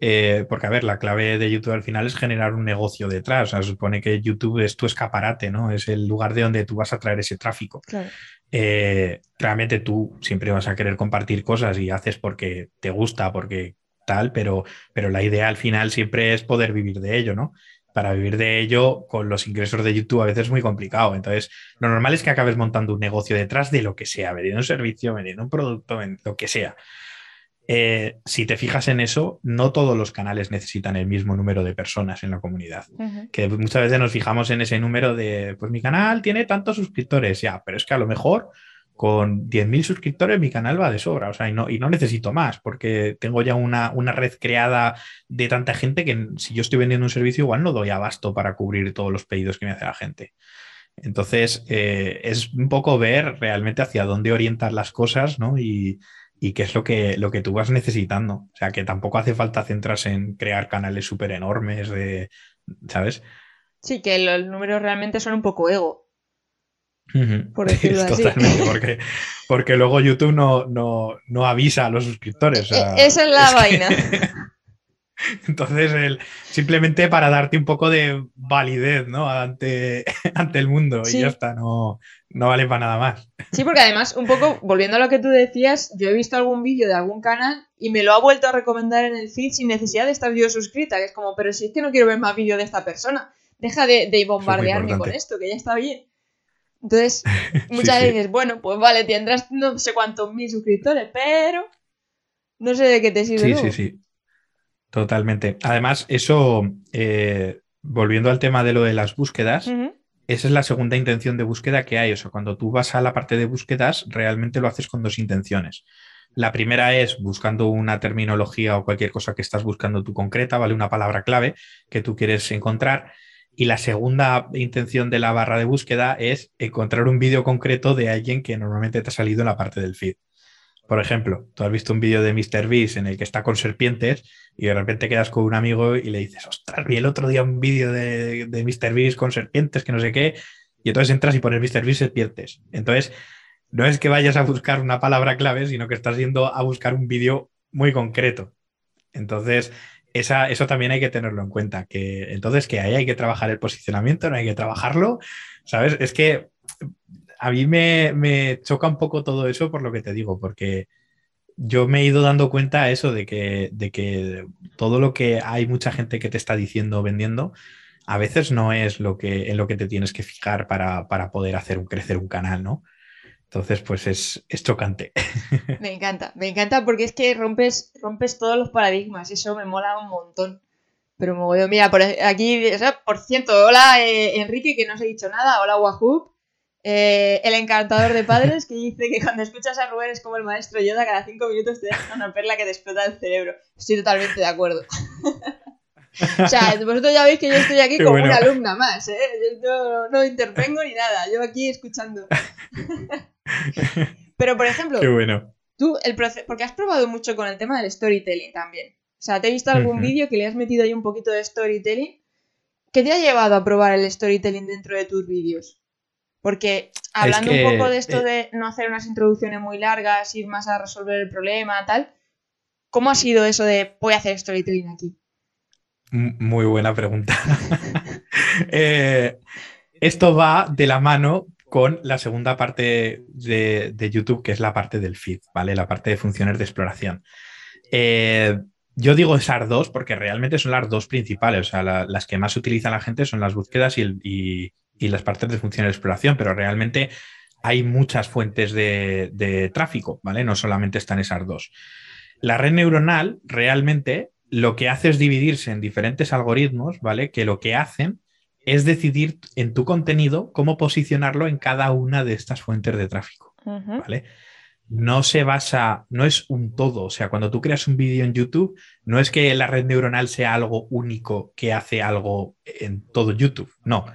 eh, porque a ver, la clave de YouTube al final es generar un negocio detrás, o sea, supone que YouTube es tu escaparate, ¿no? Es el lugar de donde tú vas a traer ese tráfico. Claro. Eh, realmente tú siempre vas a querer compartir cosas y haces porque te gusta, porque tal, pero, pero la idea al final siempre es poder vivir de ello, ¿no? Para vivir de ello con los ingresos de YouTube a veces es muy complicado. Entonces, lo normal es que acabes montando un negocio detrás de lo que sea, vendiendo un servicio, vendiendo un producto, lo que sea. Eh, si te fijas en eso, no todos los canales necesitan el mismo número de personas en la comunidad. Que muchas veces nos fijamos en ese número de, pues mi canal tiene tantos suscriptores, ya, pero es que a lo mejor con 10.000 suscriptores mi canal va de sobra, o sea, y no, y no necesito más, porque tengo ya una, red creada de tanta gente que si yo estoy vendiendo un servicio igual no doy abasto para cubrir todos los pedidos que me hace la gente. Entonces, eh, es un poco ver realmente hacia dónde orientar las cosas, ¿no? Y, qué es lo que, lo que tú vas necesitando. O sea, que tampoco hace falta centrarse en crear canales súper enormes, de, ¿sabes? Sí, que los números realmente son un poco ego. Por decirlo así. Totalmente, porque, porque luego YouTube no, no, avisa a los suscriptores. E, esa es la vaina. Entonces, el, simplemente para darte un poco de validez ¿no? ante, ante el mundo y ya está, no, no vale para nada más. Sí, porque además, un poco volviendo a lo que tú decías, yo he visto algún vídeo de algún canal y me lo ha vuelto a recomendar en el feed sin necesidad de estar yo suscrita, que es como, pero si es que no quiero ver más vídeos de esta persona, deja de, de bombardearme con esto, que ya está bien. Entonces, muchas veces, bueno, pues vale, tendrás no sé cuántos mil suscriptores, pero no sé de qué te sirve. Sí, sí, sí. Totalmente. Además, eso, eh, volviendo al tema de lo de las búsquedas, esa es la segunda intención de búsqueda que hay. O sea, cuando tú vas a la parte de búsquedas, realmente lo haces con dos intenciones. La primera es buscando una terminología o cualquier cosa que estás buscando tú concreta, ¿vale? Una palabra clave que tú quieres encontrar. Y la segunda intención de la barra de búsqueda es encontrar un vídeo concreto de alguien que normalmente te ha salido en la parte del feed. Por ejemplo, tú has visto un vídeo de MrBeast en el que está con serpientes y de repente quedas con un amigo y le dices, ostras, vi el otro día un vídeo de, de MrBeast con serpientes, que no sé qué, y entonces entras y pones MrBeast serpientes. Entonces, no es que vayas a buscar una palabra clave, sino que estás yendo a buscar un vídeo muy concreto. Entonces, esa, eso también hay que tenerlo en cuenta. Que, entonces, que ahí hay que trabajar el posicionamiento, no hay que trabajarlo. ¿Sabes? Es que a mí me, choca un poco todo eso por lo que te digo, porque yo me he ido dando cuenta eso de que, de que todo lo que hay mucha gente que te está diciendo vendiendo, a veces no es lo que, en lo que te tienes que fijar para, poder hacer crecer un canal, ¿no? Entonces, pues es, chocante. Me encanta, me encanta porque es que rompes, rompes todos los paradigmas, eso me mola un montón. Pero me voy, mira, por aquí, por cierto, hola eh, Enrique, que no os he dicho nada, hola Wahoo. Eh, el encantador de padres que dice que cuando escuchas a Rubén es como el maestro Yoda, cada cinco minutos te deja una perla que te explota el cerebro. Estoy totalmente de acuerdo. o sea, vosotros ya veis que yo estoy aquí como una alumna más, ¿eh? Yo no, intervengo ni nada, yo aquí escuchando. Pero, por ejemplo, tú, el porque has probado mucho con el tema del storytelling también. O sea, ¿te he visto algún vídeo que le has metido ahí un poquito de storytelling? ¿Qué te ha llevado a probar el storytelling dentro de tus vídeos? Porque hablando un poco de esto eh, de no hacer unas introducciones muy largas, ir más a resolver el problema, tal, ¿cómo ha sido eso de voy a hacer storytelling aquí? Muy buena pregunta. Eh, esto va de la mano con la segunda parte de, YouTube, que es la parte del feed, ¿vale? La parte de funciones de exploración. Eh, yo digo esas dos porque realmente son las dos principales, o sea, las que más utiliza la gente son las búsquedas y, las partes de función de exploración, pero realmente hay muchas fuentes de, tráfico, ¿vale? No solamente están esas dos. La red neuronal realmente lo que hace es dividirse en diferentes algoritmos, ¿vale? Que lo que hacen es decidir en tu contenido cómo posicionarlo en cada una de estas fuentes de tráfico, ¿vale? No se basa, no es un todo, o sea, cuando tú creas un vídeo en YouTube, no es que la red neuronal sea algo único que hace algo en todo YouTube, no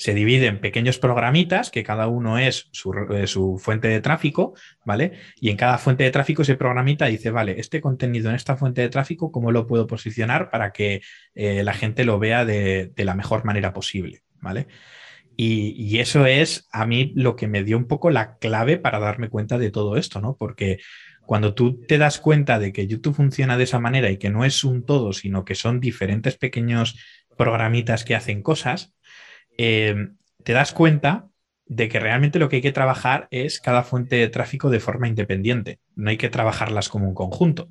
se divide en pequeños programitas, que cada uno es eh, su, fuente de tráfico, ¿vale? Y en cada fuente de tráfico ese programita dice, vale, este contenido en esta fuente de tráfico, ¿cómo lo puedo posicionar para que eh, la gente lo vea de, la mejor manera posible, ¿vale? Y, y, eso es a mí lo que me dio un poco la clave para darme cuenta de todo esto, ¿no? Porque cuando tú te das cuenta de que YouTube funciona de esa manera y que no es un todo, sino que son diferentes pequeños programitas que hacen cosas, eh, te das cuenta de que realmente lo que hay que trabajar es cada fuente de tráfico de forma independiente, no hay que trabajarlas como un conjunto.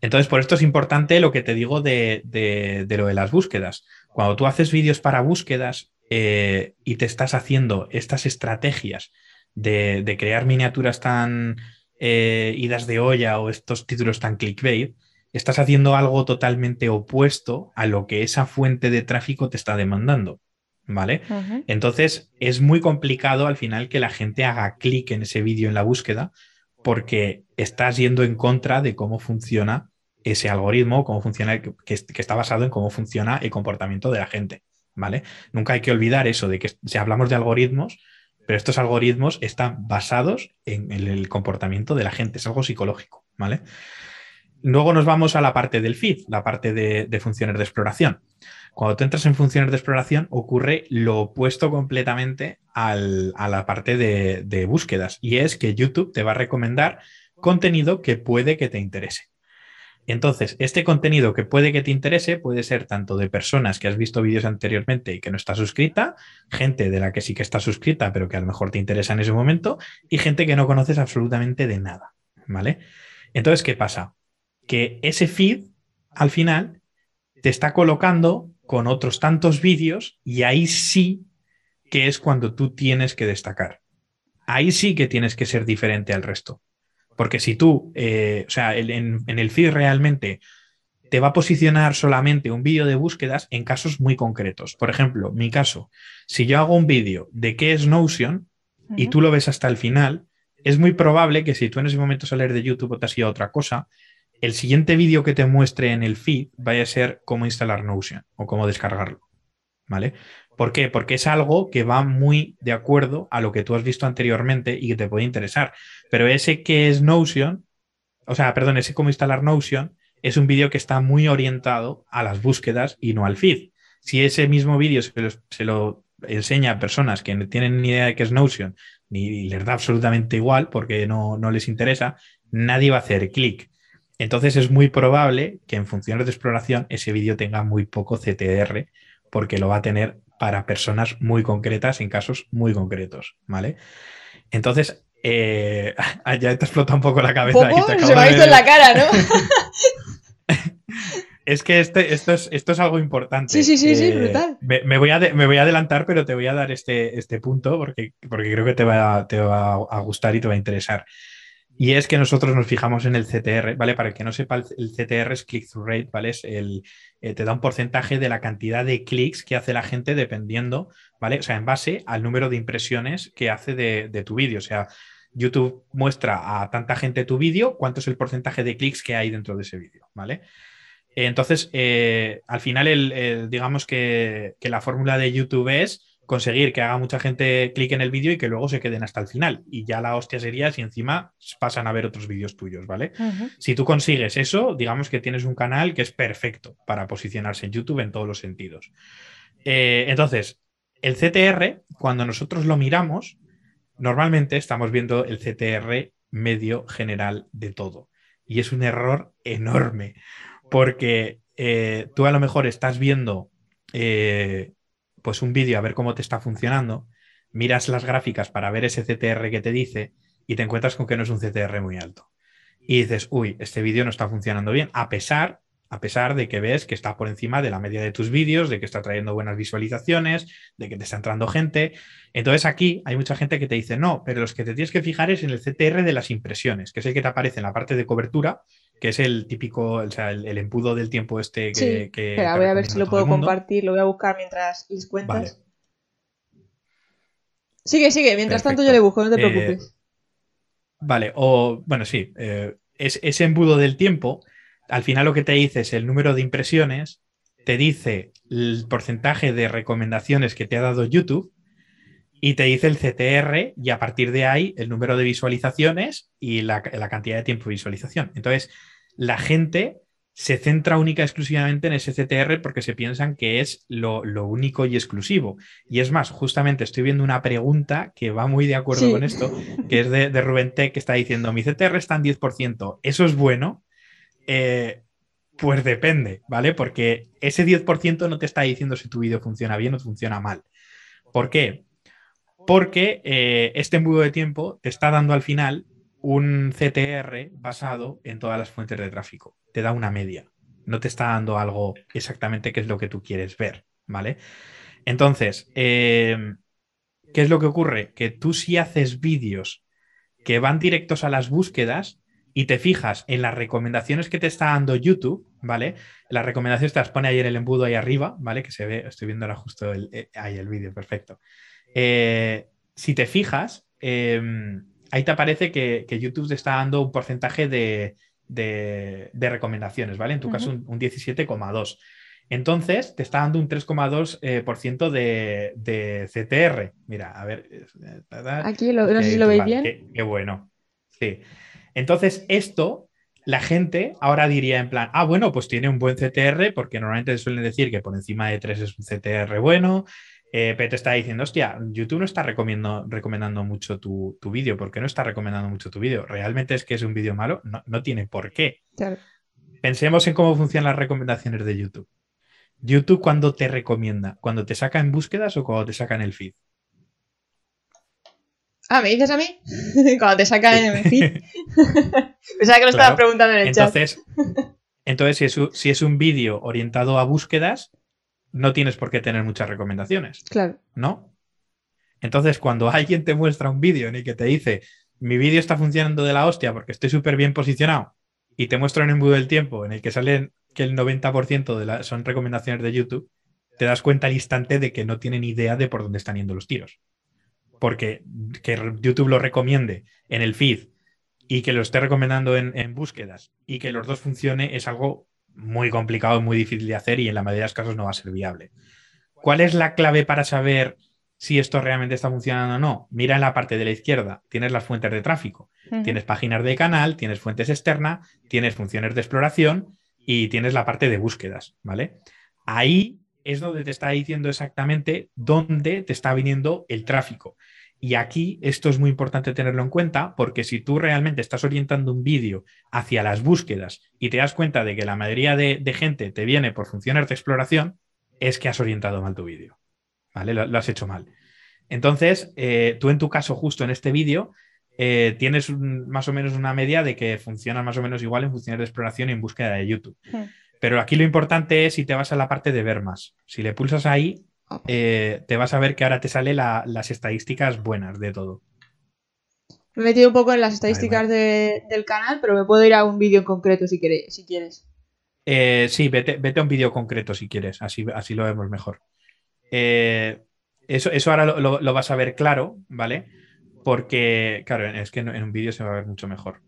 Entonces, por esto es importante lo que te digo de, lo de las búsquedas. Cuando tú haces vídeos para búsquedas eh, y te estás haciendo estas estrategias de, crear miniaturas tan eh, idas de olla o estos títulos tan clickbait, estás haciendo algo totalmente opuesto a lo que esa fuente de tráfico te está demandando. ¿Vale? Entonces es muy complicado al final que la gente haga clic en ese vídeo en la búsqueda porque estás yendo en contra de cómo funciona ese algoritmo, cómo funciona, que, está basado en cómo funciona el comportamiento de la gente, ¿vale? Nunca hay que olvidar eso de que si hablamos de algoritmos, pero estos algoritmos están basados en el, comportamiento de la gente, es algo psicológico, ¿vale? luego nos vamos a la parte del feed, la parte de, funciones de exploración. Cuando tú entras en funciones de exploración ocurre lo opuesto completamente a la parte de, de búsquedas y es que YouTube te va a recomendar contenido que puede que te interese. Entonces, este contenido que puede que te interese puede ser tanto de personas que has visto vídeos anteriormente y que no está suscrita, gente de la que sí que está suscrita, pero que a lo mejor te interesa en ese momento, y gente que no conoces absolutamente de nada, ¿vale? Entonces, ¿qué pasa? Que ese feed, al final, te está colocando con otros tantos vídeos y ahí sí que es cuando tú tienes que destacar. Ahí sí que tienes que ser diferente al resto. Porque si tú, eh, o sea, en, el feed realmente te va a posicionar solamente un vídeo de búsquedas en casos muy concretos. Por ejemplo, mi caso, si yo hago un vídeo de qué es Notion y tú lo ves hasta el final, es muy probable que si tú en ese momento sales de YouTube o te has ido a otra cosa, el siguiente vídeo que te muestre en el feed vaya a ser cómo instalar Notion o cómo descargarlo. ¿Vale? ¿Por qué? Porque es algo que va muy de acuerdo a lo que tú has visto anteriormente y que te puede interesar. Pero ese que es Notion, o sea, perdón, ese cómo instalar Notion, es un vídeo que está muy orientado a las búsquedas y no al feed. Si ese mismo vídeo se, lo, enseña a personas que no tienen ni idea de qué es Notion, ni les da absolutamente igual porque no, no les interesa, nadie va a hacer clic. Entonces es muy probable que en funciones de exploración ese vídeo tenga muy poco CTR porque lo va a tener para personas muy concretas en casos muy concretos, ¿vale? Entonces, eh, ya te explota un poco la cabeza. Se me ha visto en la cara, ¿no? es que este, esto, es, esto es algo importante. Sí, sí, sí, sí, eh, brutal. Me, voy a me voy a adelantar, pero te voy a dar este, este punto porque, porque creo que te va, te va a gustar y te va a interesar. Y es que nosotros nos fijamos en el CTR, ¿vale? Para el que no sepa, el CTR es click-through rate, ¿vale? Es el, eh, te da un porcentaje de la cantidad de clics que hace la gente dependiendo, ¿vale? O sea, en base al número de impresiones que hace de, tu vídeo. O sea, YouTube muestra a tanta gente tu vídeo, cuánto es el porcentaje de clics que hay dentro de ese vídeo, ¿vale? Entonces, eh, al final, el, digamos que, que la fórmula de YouTube es conseguir que haga mucha gente clic en el vídeo y que luego se queden hasta el final. Y ya la hostia sería si encima pasan a ver otros vídeos tuyos, ¿vale? Si tú consigues eso, digamos que tienes un canal que es perfecto para posicionarse en YouTube en todos los sentidos. Eh, entonces, el CTR, cuando nosotros lo miramos, normalmente estamos viendo el CTR medio general de todo. Y es un error enorme, porque eh, tú a lo mejor estás viendo eh, pues un vídeo a ver cómo te está funcionando, miras las gráficas para ver ese CTR que te dice y te encuentras con que no es un CTR muy alto. Y dices, uy, este vídeo no está funcionando bien, a pesar, a pesar de que ves que está por encima de la media de tus vídeos, de que está trayendo buenas visualizaciones, de que te está entrando gente. Entonces aquí hay mucha gente que te dice, no, pero los que te tienes que fijar es en el CTR de las impresiones, que es el que te aparece en la parte de cobertura, que es el típico, o sea, el, embudo del tiempo este que... voy a ver si lo puedo compartir, lo voy a buscar mientras les cuentas. Sigue, sigue, mientras tanto yo le busco, no te eh, preocupes. vale, o bueno, sí, eh, es, ese embudo del tiempo, al final lo que te dice es el número de impresiones, te dice el porcentaje de recomendaciones que te ha dado YouTube y te dice el CTR y a partir de ahí el número de visualizaciones y la, cantidad de tiempo de visualización. Entonces, la gente se centra única y exclusivamente en ese CTR porque se piensan que es lo, único y exclusivo. Y es más, justamente estoy viendo una pregunta que va muy de acuerdo con esto, que es de, Rubén Tech, que está diciendo, mi CTR está en 10%, ¿eso es bueno? Eh, pues depende, ¿vale? Porque ese 10% no te está diciendo si tu vídeo funciona bien o funciona mal. ¿Por qué? porque eh, este embudo de tiempo te está dando al final un CTR basado en todas las fuentes de tráfico. Te da una media. No te está dando algo exactamente que es lo que tú quieres ver, ¿vale? Entonces, em, ¿qué es lo que ocurre? Que tú si haces vídeos que van directos a las búsquedas y te fijas en las recomendaciones que te está dando YouTube, ¿vale? Las recomendaciones te las pone ahí en el embudo ahí arriba, ¿vale? Que se ve, estoy viendo ahora justo el, eh, ahí el vídeo, perfecto. Eh, si te fijas, em, ahí te aparece que, YouTube te está dando un porcentaje de, recomendaciones, ¿vale? En tu caso, un, 17,2. Entonces, te está dando un 3,2% eh, de, CTR. Mira, a ver. Aquí, no sé si lo veis bien. Qué, qué, bueno. Sí. Entonces, esto, la gente ahora diría en plan, ah, bueno, pues tiene un buen CTR, porque normalmente suelen decir que por encima de 3 es un CTR bueno, eh, pero te está diciendo, hostia, YouTube no está recomendando mucho tu, vídeo. ¿Por qué no está recomendando mucho tu vídeo? ¿Realmente es que es un vídeo malo? No, tiene por qué. Pensemos en cómo funcionan las recomendaciones de YouTube. YouTube cuando te recomienda, cuando te saca en búsquedas o cuando te saca en el feed. Ah, ¿me dices a mí? cuando te saca en el feed. Pensaba que lo estabas preguntando en el entonces, chat. entonces, si es, si es un vídeo orientado a búsquedas, no tienes por qué tener muchas recomendaciones. Claro. ¿No? Entonces, cuando alguien te muestra un vídeo en el que te dice, mi vídeo está funcionando de la hostia porque estoy súper bien posicionado, y te muestra un embudo del tiempo en el que salen que el 90% de la, son recomendaciones de YouTube, te das cuenta al instante de que no tienen idea de por dónde están yendo los tiros. Porque que YouTube lo recomiende en el feed y que lo esté recomendando en, en búsquedas y que los dos funcione es algo muy complicado y muy difícil de hacer y en la mayoría de los casos no va a ser viable. ¿Cuál es la clave para saber si esto realmente está funcionando o no? Mira en la parte de la izquierda, tienes las fuentes de tráfico, tienes páginas de canal, tienes fuentes externas, tienes funciones de exploración y tienes la parte de búsquedas, ¿vale? Ahí es donde te está diciendo exactamente dónde te está viniendo el tráfico. Y aquí esto es muy importante tenerlo en cuenta porque si tú realmente estás orientando un vídeo hacia las búsquedas y te das cuenta de que la mayoría de, gente te viene por funciones de exploración, es que has orientado mal tu vídeo. ¿Vale? Lo, has hecho mal. Entonces, eh, tú en tu caso, justo en este vídeo, eh, tienes más o menos una media de que funciona más o menos igual en funciones de exploración y en búsqueda de YouTube. Hmm. Pero aquí lo importante es si te vas a la parte de ver más. Si le pulsas ahí, eh, te vas a ver que ahora te sale las estadísticas buenas de todo. Me he metido un poco en las estadísticas del canal, pero me puedo ir a un vídeo en concreto si, quieres, si quieres. Eh, sí, vete, a un vídeo concreto si quieres, así, así lo vemos mejor. Eh, eso, eso ahora lo, vas a ver claro, ¿vale? Porque, claro, es que en, en un vídeo se va a ver mucho mejor.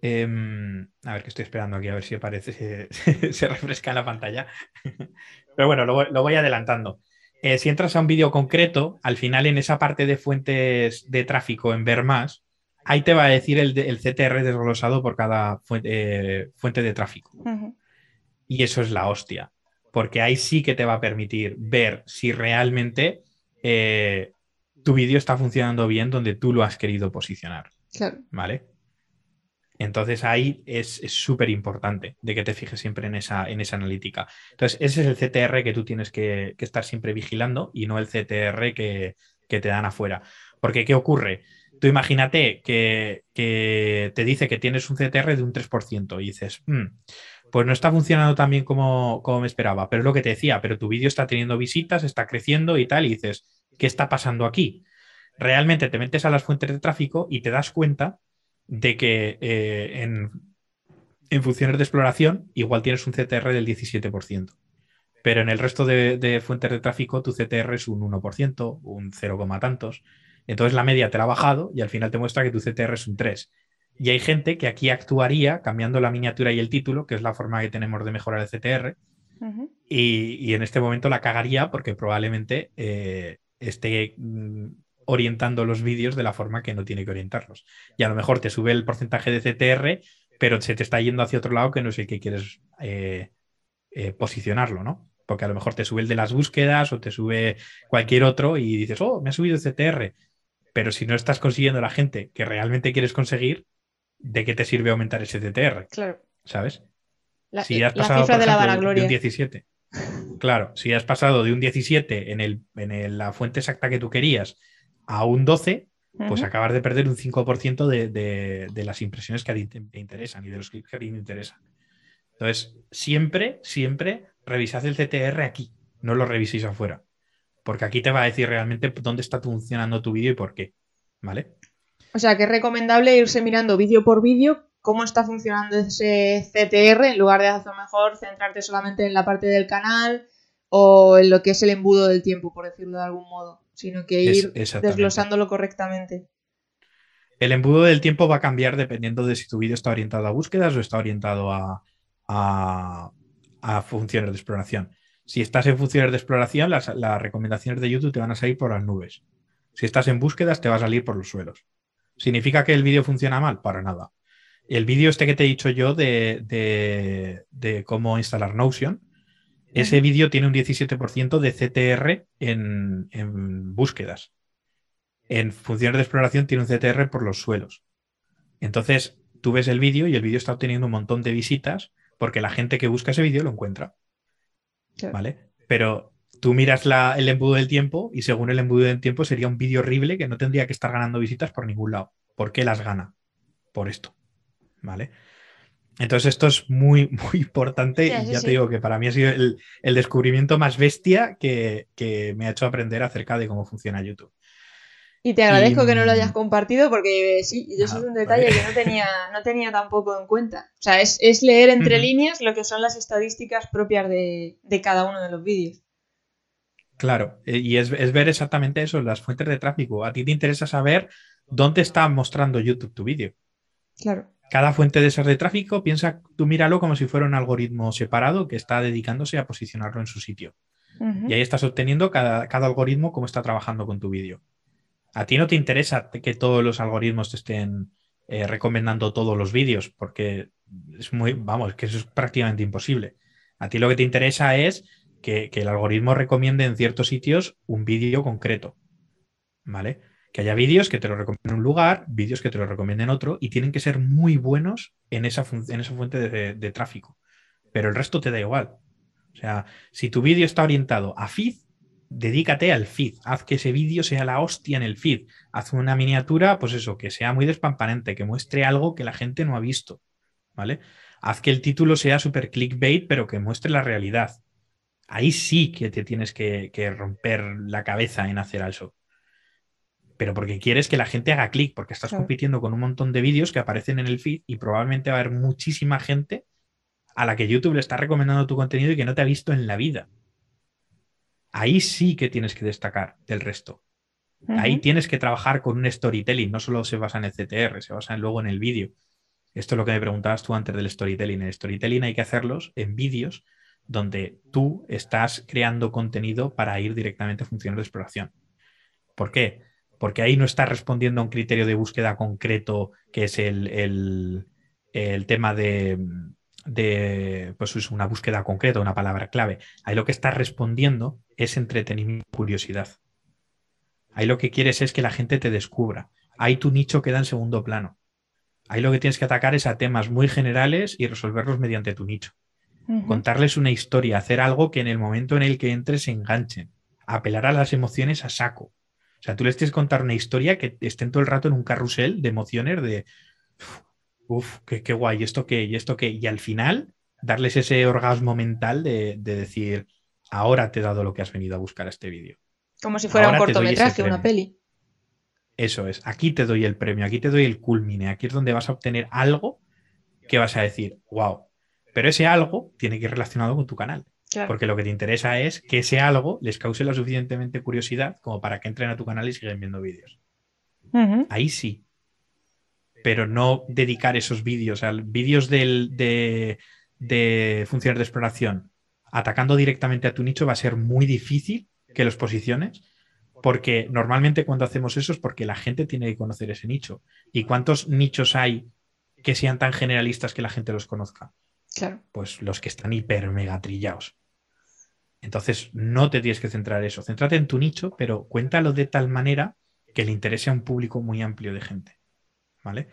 Em, a ver, que estoy esperando aquí, a ver si aparece, se, refresca en la pantalla. Pero bueno, lo, voy adelantando. Eh, si entras a un vídeo concreto, al final en esa parte de fuentes de tráfico en ver más, ahí te va a decir el, CTR desglosado por cada fuente, eh, de tráfico. Y eso es la hostia, porque ahí sí que te va a permitir ver si realmente eh, tu vídeo está funcionando bien donde tú lo has querido posicionar. Claro. ¿Vale? Entonces ahí es súper importante de que te fijes siempre en esa, en esa analítica. Entonces ese es el CTR que tú tienes que, estar siempre vigilando y no el CTR que, te dan afuera. Porque ¿qué ocurre? Tú imagínate que, te dice que tienes un CTR de un 3% y dices, mm, pues no está funcionando tan bien como, como me esperaba, pero es lo que te decía, pero tu vídeo está teniendo visitas, está creciendo y tal, y dices, ¿qué está pasando aquí? Realmente te metes a las fuentes de tráfico y te das cuenta de que eh, en, funciones de exploración igual tienes un CTR del 17%, pero en el resto de, fuentes de tráfico tu CTR es un 1%, un 0, tantos. Entonces la media te la ha bajado y al final te muestra que tu CTR es un 3. Y hay gente que aquí actuaría cambiando la miniatura y el título, que es la forma que tenemos de mejorar el CTR, y, en este momento la cagaría porque probablemente eh, esté mm, orientando los vídeos de la forma que no tiene que orientarlos. Y a lo mejor te sube el porcentaje de CTR, pero se te está yendo hacia otro lado que no es el que quieres eh, eh, posicionarlo, ¿no? Porque a lo mejor te sube el de las búsquedas o te sube cualquier otro y dices, oh, me ha subido el CTR. Pero si no estás consiguiendo la gente que realmente quieres conseguir, ¿de qué te sirve aumentar ese CTR? Claro. ¿Sabes? La, si has pasado, de la De un 17. Claro, si has pasado de un 17 en, el, en la fuente exacta que tú querías a un 12, pues acabas de perder un 5% de, las impresiones que a ti te, interesan y de los clics que a ti te interesan. Entonces, siempre, siempre revisad el CTR aquí, no lo reviséis afuera, porque aquí te va a decir realmente dónde está funcionando tu vídeo y por qué, ¿vale? O sea, que es recomendable irse mirando vídeo por vídeo cómo está funcionando ese CTR en lugar de hacer mejor centrarte solamente en la parte del canal o en lo que es el embudo del tiempo, por decirlo de algún modo sino que ir desglosándolo correctamente. El embudo del tiempo va a cambiar dependiendo de si tu vídeo está orientado a búsquedas o está orientado a, a, funciones de exploración. Si estás en funciones de exploración, las, recomendaciones de YouTube te van a salir por las nubes. Si estás en búsquedas, te va a salir por los suelos. ¿Significa que el vídeo funciona mal? Para nada. el vídeo este que te he dicho yo de, cómo instalar Notion, ese vídeo tiene un 17% de CTR en, en, búsquedas. En funciones de exploración tiene un CTR por los suelos. Entonces, tú ves el vídeo y el vídeo está obteniendo un montón de visitas porque la gente que busca ese vídeo lo encuentra. ¿Vale? Pero tú miras el embudo del tiempo y según el embudo del tiempo sería un vídeo horrible que no tendría que estar ganando visitas por ningún lado. ¿Por qué las gana? Por esto. ¿Vale? Entonces esto es muy, muy importante y ya te digo que para mí ha sido el, descubrimiento más bestia que, me ha hecho aprender acerca de cómo funciona YouTube. Y te agradezco que no lo hayas compartido porque sí, eso es un detalle que no tenía, no tenía tampoco en cuenta. O sea, es, leer entre líneas lo que son las estadísticas propias de, de cada uno de los vídeos. Claro, eh, y es, ver exactamente eso, las fuentes de tráfico. A ti te interesa saber dónde está mostrando YouTube tu vídeo. Claro. Cada fuente de esas de tráfico, piensa, tú míralo como si fuera un algoritmo separado que está dedicándose a posicionarlo en su sitio. Y ahí estás obteniendo cada, algoritmo cómo está trabajando con tu vídeo. A ti no te interesa que todos los algoritmos te estén eh, recomendando todos los vídeos, porque es muy, vamos, que eso es prácticamente imposible. A ti lo que te interesa es que, el algoritmo recomiende en ciertos sitios un vídeo concreto. ¿Vale? Que haya vídeos que te lo recomienden en un lugar, vídeos que te lo recomienden en otro, y tienen que ser muy buenos en esa, en esa fuente de, tráfico. Pero el resto te da igual. O sea, si tu vídeo está orientado a feed, dedícate al feed. Haz que ese vídeo sea la hostia en el feed. Haz una miniatura, pues eso, que sea muy despampanante, que muestre algo que la gente no ha visto. ¿Vale? Haz que el título sea super clickbait, pero que muestre la realidad ahí sí que te tienes que, romper la cabeza en hacer eso. Pero porque quieres que la gente haga clic, porque estás compitiendo con un montón de vídeos que aparecen en el feed y probablemente va a haber muchísima gente a la que YouTube le está recomendando tu contenido y que no te ha visto en la vida. Ahí sí que tienes que destacar del resto. Ahí tienes que trabajar con un storytelling, no solo se basa en el CTR, se basa luego en el vídeo. Esto es lo que me preguntabas tú antes del storytelling. El storytelling hay que hacerlos en vídeos donde tú estás creando contenido para ir directamente a funciones de exploración. ¿Por qué? Porque ahí no estás respondiendo a un criterio de búsqueda concreto que es el, tema de, de, pues una búsqueda concreta, una palabra clave. Ahí lo que estás respondiendo es entretenimiento y curiosidad. Ahí lo que quieres es que la gente te descubra. Ahí tu nicho queda en segundo plano. Ahí lo que tienes que atacar es a temas muy generales y resolverlos mediante tu nicho contarles una historia, hacer algo que en el momento en el que entres se enganchen, apelar a las emociones a saco. O sea, tú les tienes que contar una historia que estén todo el rato en un carrusel de emociones de, uff, qué, qué, guay, esto qué, y esto qué, y al final darles ese orgasmo mental de, decir, ahora te he dado lo que has venido a buscar a este vídeo. Como si fuera un cortometraje, una peli. Eso es, aquí te doy el premio, aquí te doy el culmine, aquí es donde vas a obtener algo que vas a decir, wow, pero ese algo tiene que ir relacionado con tu canal. Porque lo que te interesa es que ese algo les cause la suficientemente curiosidad como para que entren a tu canal y sigan viendo vídeos. Ahí sí. Pero no dedicar esos vídeos, a vídeos de, de funciones de exploración atacando directamente a tu nicho va a ser muy difícil que los posiciones, porque normalmente cuando hacemos eso es porque la gente tiene que conocer ese nicho. ¿Y cuántos nichos hay que sean tan generalistas que la gente los conozca? Pues los que están hiper mega trillados. Entonces, no te tienes que centrar en eso. Céntrate en tu nicho, pero cuéntalo de tal manera que le interese a un público muy amplio de gente. ¿Vale?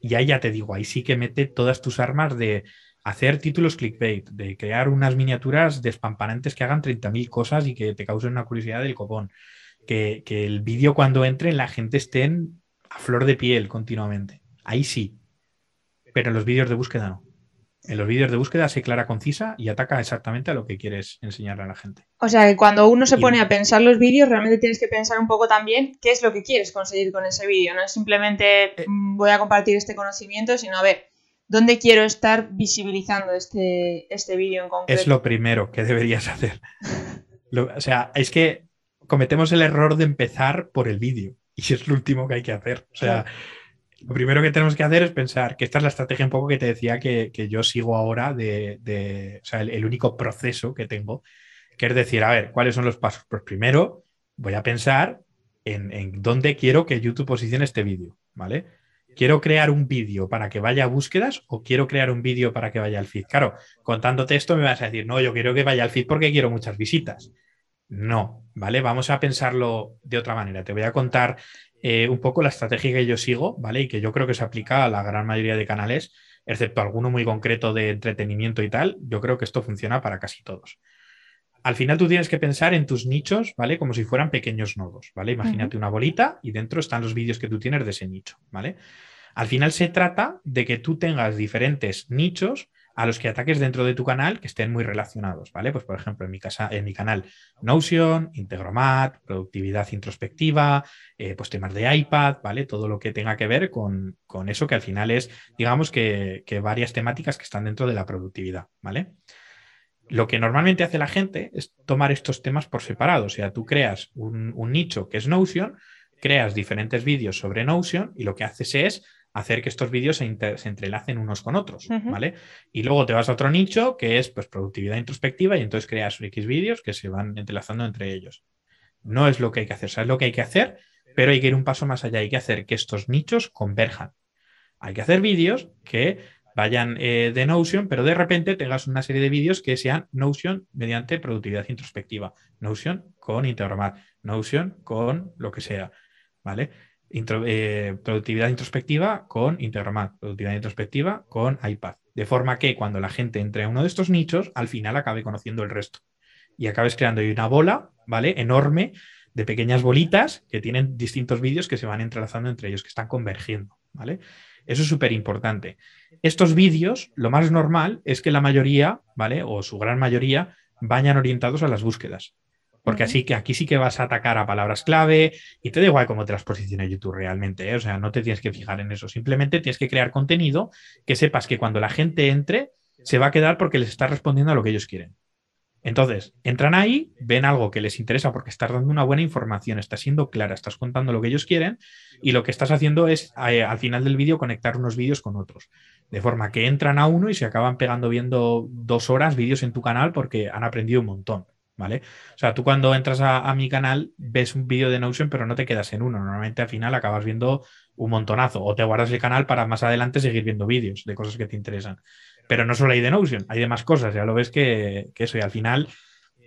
Y ahí ya te digo, ahí sí que mete todas tus armas de hacer títulos clickbait, de crear unas miniaturas despampanantes que hagan 30.000 cosas y que te causen una curiosidad del copón. Que, que el vídeo cuando entre la gente esté a flor de piel continuamente. Ahí sí. Pero en los vídeos de búsqueda no. En los vídeos de búsqueda se clara, concisa y ataca exactamente a lo que quieres enseñarle a la gente. O sea que cuando uno se pone a pensar los vídeos, realmente tienes que pensar un poco también qué es lo que quieres conseguir con ese vídeo. No es simplemente eh. mm, voy a compartir este conocimiento, sino a ver, ¿dónde quiero estar visibilizando este, este vídeo en concreto? Es lo primero que deberías hacer. o sea, es que cometemos el error de empezar por el vídeo y es lo último que hay que hacer. O sea, lo primero que tenemos que hacer es pensar que esta es la estrategia un poco que te decía que, yo sigo ahora de, o sea, el, único proceso que tengo, que es decir, a ver, ¿cuáles son los pasos? Pues primero voy a pensar en, dónde quiero que YouTube posicione este vídeo, ¿vale? ¿Quiero crear un vídeo para que vaya a búsquedas o quiero crear un vídeo para que vaya al feed? Claro, contándote esto me vas a decir, no, yo quiero que vaya al feed porque quiero muchas visitas. No, ¿vale? Vamos a pensarlo de otra manera. Te voy a contar eh, un poco la estrategia que yo sigo, ¿vale? Y que yo creo que se aplica a la gran mayoría de canales, excepto alguno muy concreto de entretenimiento y tal. Yo creo que esto funciona para casi todos. Al final tú tienes que pensar en tus nichos, ¿vale? Como si fueran pequeños nodos, ¿vale? Imagínate una bolita y dentro están los vídeos que tú tienes de ese nicho, ¿vale? Al final se trata de que tú tengas diferentes nichos a los que ataques dentro de tu canal que estén muy relacionados, ¿vale? Pues por ejemplo, en mi, casa, en mi canal Notion, Integromat, productividad introspectiva, eh, pues temas de iPad, ¿vale? Todo lo que tenga que ver con, eso que al final es, digamos que, varias temáticas que están dentro de la productividad, ¿vale? Lo que normalmente hace la gente es tomar estos temas por separado, o sea, tú creas un, un nicho que es Notion, creas diferentes vídeos sobre Notion y lo que haces es hacer que estos vídeos se, entrelacen unos con otros, ¿vale? Y luego te vas a otro nicho que es pues productividad introspectiva y entonces creas X vídeos que se van entrelazando entre ellos. No es lo que hay que hacer, es lo que hay que hacer, pero hay que ir un paso más allá, hay que hacer que estos nichos converjan. Hay que hacer vídeos que vayan eh, de Notion, pero de repente tengas una serie de vídeos que sean Notion mediante productividad introspectiva, Notion con Integromat, Notion con lo que sea, ¿vale? Eh, productividad introspectiva con Integromat, productividad introspectiva con iPad. De forma que cuando la gente entre a uno de estos nichos, al final acabe conociendo el resto. Y acabes creando una bola, ¿vale? Enorme de pequeñas bolitas que tienen distintos vídeos que se van entrelazando entre ellos, que están convergiendo, ¿vale? Eso es súper importante. Estos vídeos, lo más normal es que la mayoría, ¿vale? O su gran mayoría, vayan orientados a las búsquedas. Porque así que aquí sí que vas a atacar a palabras clave y te da igual cómo te las posicione YouTube realmente. ¿eh? O sea, no te tienes que fijar en eso. Simplemente tienes que crear contenido que sepas que cuando la gente entre, se va a quedar porque les estás respondiendo a lo que ellos quieren. Entonces, entran ahí, ven algo que les interesa porque estás dando una buena información, estás siendo clara, estás contando lo que ellos quieren y lo que estás haciendo es eh, al final del vídeo conectar unos vídeos con otros. De forma que entran a uno y se acaban pegando viendo dos horas vídeos en tu canal porque han aprendido un montón. ¿Vale? O sea, tú cuando entras a, mi canal ves un vídeo de Notion, pero no te quedas en uno. Normalmente al final acabas viendo un montonazo o te guardas el canal para más adelante seguir viendo vídeos de cosas que te interesan. Pero no solo hay de Notion, hay de más cosas. Ya lo ves que, que eso, y al final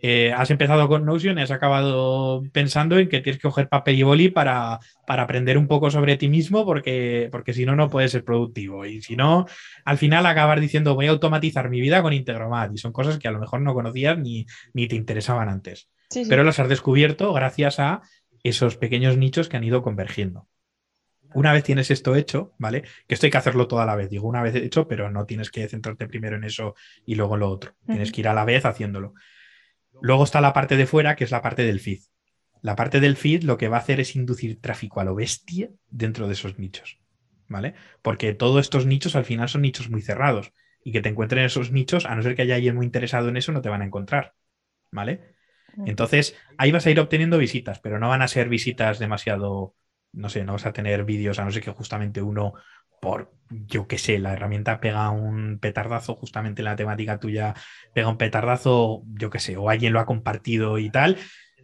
eh, has empezado con Notion y has acabado pensando en que tienes que coger papel y boli para, para aprender un poco sobre ti mismo, porque, porque si no, no puedes ser productivo. Y si no, al final acabas diciendo, voy a automatizar mi vida con Integromat. Y son cosas que a lo mejor no conocías ni, ni te interesaban antes. Pero las has descubierto gracias a esos pequeños nichos que han ido convergiendo. Una vez tienes esto hecho, ¿vale? Que esto hay que hacerlo toda la vez, digo una vez hecho, pero no tienes que centrarte primero en eso y luego en lo otro. Tienes que ir a la vez haciéndolo. Luego está la parte de fuera, que es la parte del feed. La parte del feed lo que va a hacer es inducir tráfico a lo bestia dentro de esos nichos. ¿Vale? Porque todos estos nichos al final son nichos muy cerrados. Y que te encuentren esos nichos, a no ser que haya alguien muy interesado en eso, no te van a encontrar. ¿Vale? Entonces, ahí vas a ir obteniendo visitas, pero no van a ser visitas demasiado, no sé, no vas a tener vídeos, a no ser que justamente uno por, yo qué sé, la herramienta pega un petardazo, justamente en la temática tuya pega un petardazo, yo qué sé, o alguien lo ha compartido y tal,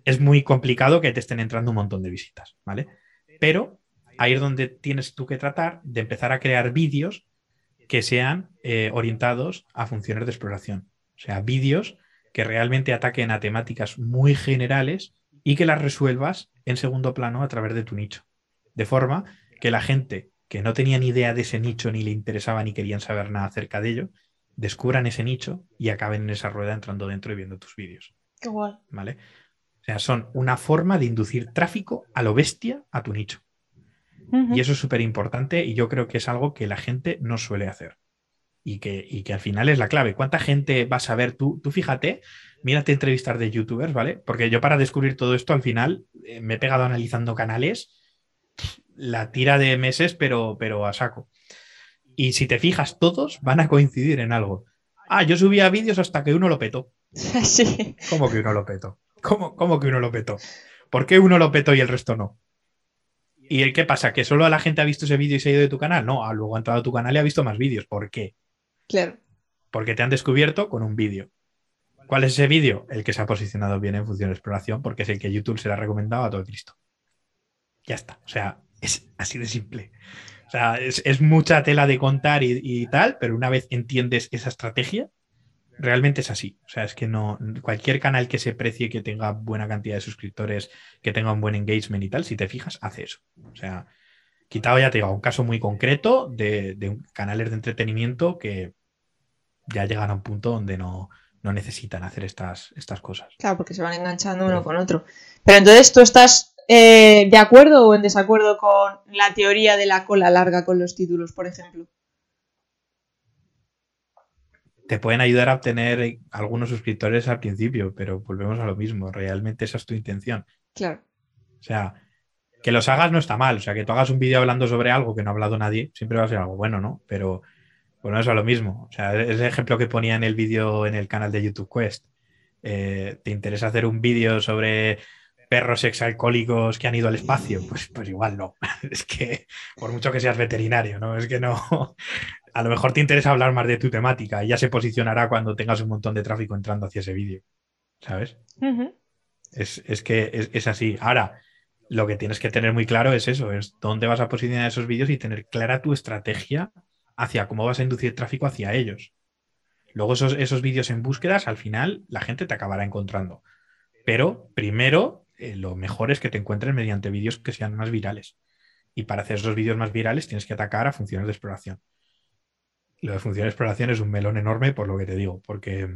es muy complicado que te estén entrando un montón de visitas, ¿vale? Pero ahí es donde tienes tú que tratar de empezar a crear vídeos que sean eh, orientados a funciones de exploración. O sea, vídeos que realmente ataquen a temáticas muy generales y que las resuelvas en segundo plano a través de tu nicho. De forma que la gente que no tenían idea de ese nicho, ni le interesaba, ni querían saber nada acerca de ello, descubran ese nicho y acaben en esa rueda entrando dentro y viendo tus vídeos. Qué guay. ¿Vale? O sea, son una forma de inducir tráfico a lo bestia a tu nicho. Y eso es súper importante y yo creo que es algo que la gente no suele hacer. Y que, y que al final es la clave. ¿Cuánta gente vas a ver tú? Tú fíjate, mírate entrevistas de youtubers, ¿vale? Porque yo para descubrir todo esto al final eh, me he pegado analizando canales la tira de meses, pero, pero a saco. Y si te fijas, todos van a coincidir en algo. Ah, yo subía vídeos hasta que uno lo petó. Sí. ¿Cómo que uno lo petó? ¿Cómo, ¿Cómo, que uno lo petó? ¿Por qué uno lo petó y el resto no? ¿Y el qué pasa? ¿Que solo la gente ha visto ese vídeo y se ha ido de tu canal? No, luego ha entrado a tu canal y ha visto más vídeos. ¿Por qué? Claro. Porque te han descubierto con un vídeo. ¿Cuál es ese vídeo? El que se ha posicionado bien en función de exploración, porque es el que YouTube se le ha recomendado a todo Cristo. Ya está. O sea, es así de simple. O sea, es, mucha tela de contar y, tal, pero una vez entiendes esa estrategia, realmente es así. O sea, es que no. Cualquier canal que se precie, que tenga buena cantidad de suscriptores, que tenga un buen engagement y tal, si te fijas, hace eso. O sea, quitado ya te digo, un caso muy concreto de, de canales de entretenimiento que ya llegan a un punto donde no, necesitan hacer estas, estas cosas. Claro, porque se van enganchando uno con otro. Pero entonces tú estás eh, de acuerdo o en desacuerdo con la teoría de la cola larga con los títulos, por ejemplo. Te pueden ayudar a obtener algunos suscriptores al principio, pero volvemos a lo mismo. Realmente esa es tu intención. Claro. O sea, que los hagas no está mal. O sea, que tú hagas un vídeo hablando sobre algo que no ha hablado nadie, siempre va a ser algo bueno, ¿no? Pero bueno, eso es lo mismo. O sea, ese ejemplo que ponía en el vídeo en el canal de YouTube Quest. Eh, ¿Te interesa hacer un vídeo sobre perros exalcohólicos que han ido al espacio? Pues, pues igual no. Es que, por mucho que seas veterinario, ¿no? Es que no. A lo mejor te interesa hablar más de tu temática y ya se posicionará cuando tengas un montón de tráfico entrando hacia ese vídeo. ¿Sabes? es, que es, es, así. Ahora, lo que tienes que tener muy claro es eso, es dónde vas a posicionar esos vídeos y tener clara tu estrategia hacia cómo vas a inducir tráfico hacia ellos. Luego esos, esos vídeos en búsquedas, al final la gente te acabará encontrando. Pero primero, eh, lo mejor es que te encuentres mediante vídeos que sean más virales. Y para hacer esos vídeos más virales tienes que atacar a funciones de exploración. Lo de funciones de exploración es un melón enorme por lo que te digo, porque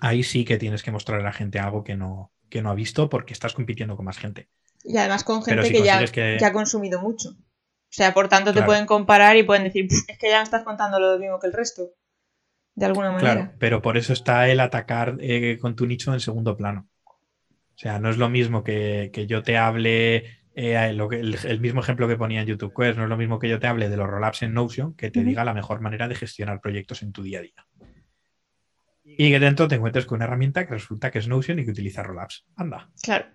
ahí sí que tienes que mostrar a la gente algo que no, que no ha visto porque estás compitiendo con más gente. Y además con gente que, ya, que ha consumido mucho. O sea, por tanto te pueden comparar y pueden decir, es que ya me estás contando lo mismo que el resto. De alguna manera. Claro, pero por eso está el atacar eh, con tu nicho en segundo plano. O sea, no es lo mismo que, yo te hable, eh, lo que, el, mismo ejemplo que ponía en YouTube Quest, no es lo mismo que yo te hable de los rollups en Notion que te diga la mejor manera de gestionar proyectos en tu día a día. Y que dentro te encuentres con una herramienta que resulta que es Notion y que utiliza rollups. Anda. Claro.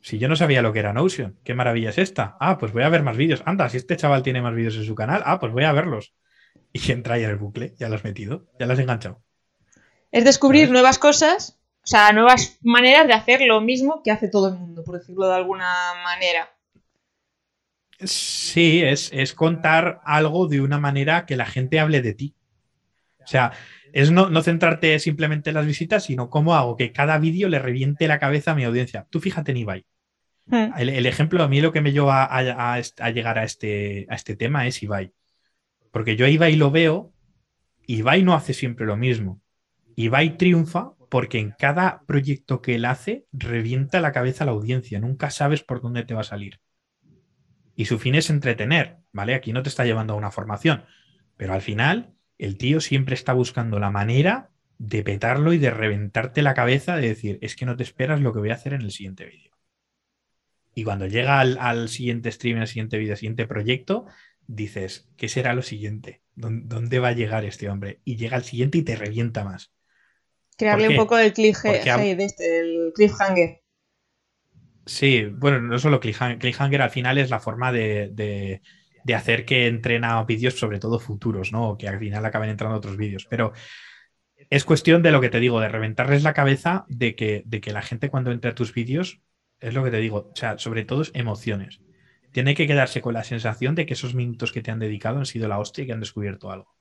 Si yo no sabía lo que era Notion, qué maravilla es esta. Ah, pues voy a ver más vídeos. Anda, si este chaval tiene más vídeos en su canal, ah, pues voy a verlos. Y entra ahí en el bucle, ya lo has metido, ya lo has enganchado. Es descubrir nuevas cosas, o sea, nuevas maneras de hacer lo mismo que hace todo el mundo, por decirlo de alguna manera. Sí, es, es contar algo de una manera que la gente hable de ti. O sea, es no, centrarte simplemente en las visitas, sino cómo hago que cada vídeo le reviente la cabeza a mi audiencia. Tú fíjate en Ibai. Hmm. El, ejemplo, a mí lo que me lleva a, llegar a este, a este tema es Ibai. Porque yo a Ibai lo veo, Ibai no hace siempre lo mismo. Ibai triunfa porque en cada proyecto que él hace revienta la cabeza a la audiencia. Nunca sabes por dónde te va a salir. Y su fin es entretener, ¿vale? Aquí no te está llevando a una formación. Pero al final el tío siempre está buscando la manera de petarlo y de reventarte la cabeza, de decir, es que no te esperas lo que voy a hacer en el siguiente vídeo. Y cuando llega al, siguiente stream, al siguiente vídeo, al siguiente proyecto, dices, ¿qué será lo siguiente? ¿Dónde, va a llegar este hombre? Y llega al siguiente y te revienta más. Crearle un poco el cliffhanger, de este, el cliffhanger. Sí, bueno, no solo cliffhanger, cliffhanger al final es la forma de de hacer que entrena vídeos, sobre todo futuros, ¿no? O que al final acaben entrando otros vídeos. Pero es cuestión de lo que te digo, de reventarles la cabeza de que, de que la gente cuando entre a tus vídeos, es lo que te digo, o sea, sobre todo es emociones. Tiene que quedarse con la sensación de que esos minutos que te han dedicado han sido la hostia y que han descubierto algo.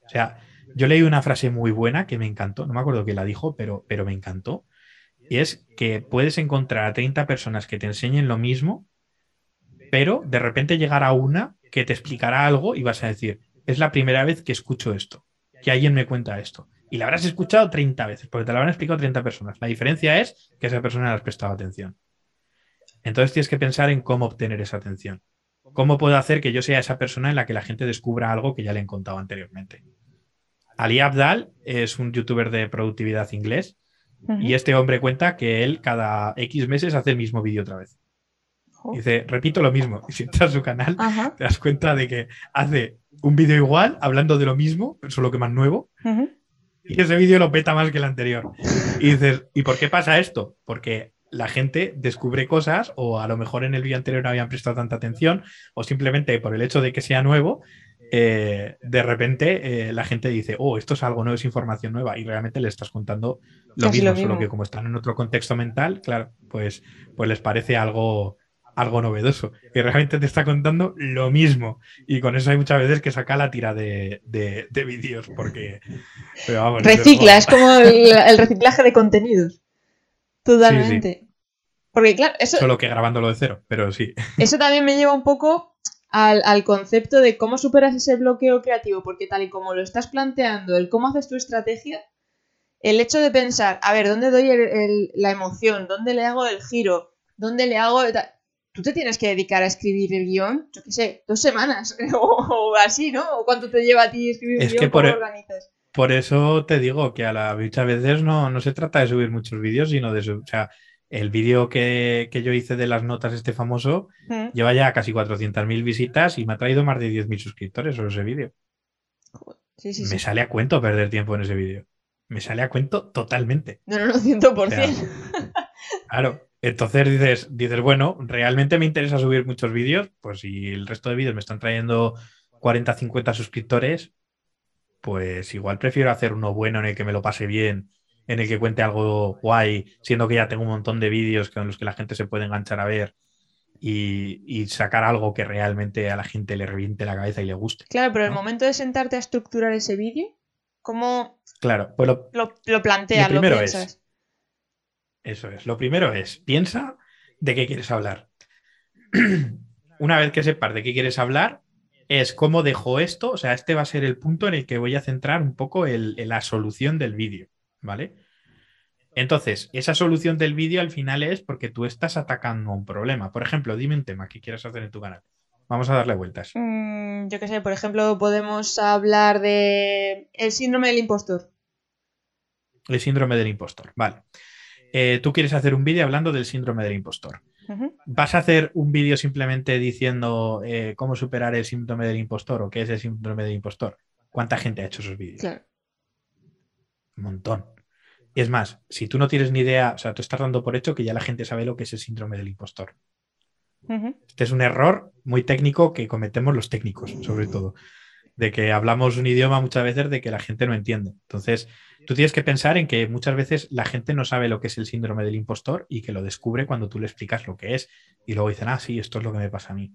O sea, yo leí una frase muy buena que me encantó, no me acuerdo quién la dijo, pero, pero me encantó. Y es que puedes encontrar a 30 personas que te enseñen lo mismo pero de repente llegará una que te explicará algo y vas a decir, es la primera vez que escucho esto, que alguien me cuenta esto. Y la habrás escuchado 30 veces, porque te lo habrán explicado 30 personas. La diferencia es que esa persona le has prestado atención. Entonces tienes que pensar en cómo obtener esa atención. ¿Cómo puedo hacer que yo sea esa persona en la que la gente descubra algo que ya le he contado anteriormente? Ali Abdal es un youtuber de productividad inglés y este hombre cuenta que él cada X meses hace el mismo vídeo otra vez. Dice, repito lo mismo. Y si entras a su canal, te das cuenta de que hace un vídeo igual, hablando de lo mismo, solo que más nuevo. Y ese vídeo lo peta más que el anterior. Y dices, ¿y por qué pasa esto? Porque la gente descubre cosas, o a lo mejor en el vídeo anterior no habían prestado tanta atención, o simplemente por el hecho de que sea nuevo, eh, de repente eh, la gente dice, oh, esto es algo nuevo, es información nueva, y realmente le estás contando lo mismo, solo que como están en otro contexto mental, claro, pues, pues les parece algo, algo novedoso. Y realmente te está contando lo mismo. Y con eso hay muchas veces que saca la tira de, vídeos, porque... Recicla, es como el, reciclaje de contenidos. Totalmente. Porque claro, eso... Solo que grabándolo de cero, pero sí. Eso también me lleva un poco al, al, concepto de cómo superas ese bloqueo creativo, porque tal y como lo estás planteando, el cómo haces tu estrategia, el hecho de pensar, a ver, ¿dónde doy la emoción? ¿Dónde le hago el giro? ¿Dónde le hago...? Tú te tienes que dedicar a escribir el guion, yo qué sé, dos semanas o, así, ¿no? ¿O cuánto te lleva a ti escribir el guion? por, e- organizas? Por eso te digo que a la muchas veces no, no se trata de subir muchos vídeos, sino de... O sea, el vídeo que, yo hice de las notas, este famoso, mm. lleva ya casi 400.000 visitas y me ha traído más de 10.000 suscriptores sobre ese vídeo. me sale a cuento perder tiempo en ese vídeo. Me sale a cuento totalmente. No, no, no, 100%. claro. Entonces dices, dices, bueno, realmente me interesa subir muchos vídeos, pues si el resto de vídeos me están trayendo 40, 50 suscriptores, pues igual prefiero hacer uno bueno en el que me lo pase bien en el que cuente algo guay, siendo que ya tengo un montón de vídeos con los que la gente se puede enganchar a ver y, sacar algo que realmente a la gente le reviente la cabeza y le guste. Claro, pero el momento de sentarte a estructurar ese vídeo, ¿cómo claro, pues lo, lo, planteas, lo, primero Es, eso es. Lo primero es, piensa de qué quieres hablar. Una vez que sepas de qué quieres hablar, es cómo dejo esto. O sea, este va a ser el punto en el que voy a centrar un poco el, la solución del vídeo. ¿Vale? Entonces, esa solución del vídeo al final es porque tú estás atacando un problema. Por ejemplo, dime un tema que quieras hacer en tu canal. Vamos a darle vueltas. Mm, yo qué sé, por ejemplo, podemos hablar de el síndrome del impostor. El síndrome del impostor, vale. Eh, tú quieres hacer un vídeo hablando del síndrome del impostor. ¿Vas a hacer un vídeo simplemente diciendo eh, cómo superar el síndrome del impostor o qué es el síndrome del impostor? ¿Cuánta gente ha hecho esos vídeos? Claro montón. Y es más, si tú no tienes ni idea, o sea, tú estás dando por hecho que ya la gente sabe lo que es el síndrome del impostor. Este es un error muy técnico que cometemos los técnicos, sobre todo. De que hablamos un idioma muchas veces de que la gente no entiende. Entonces, tú tienes que pensar en que muchas veces la gente no sabe lo que es el síndrome del impostor y que lo descubre cuando tú le explicas lo que es. Y luego dicen, ah, sí, esto es lo que me pasa a mí.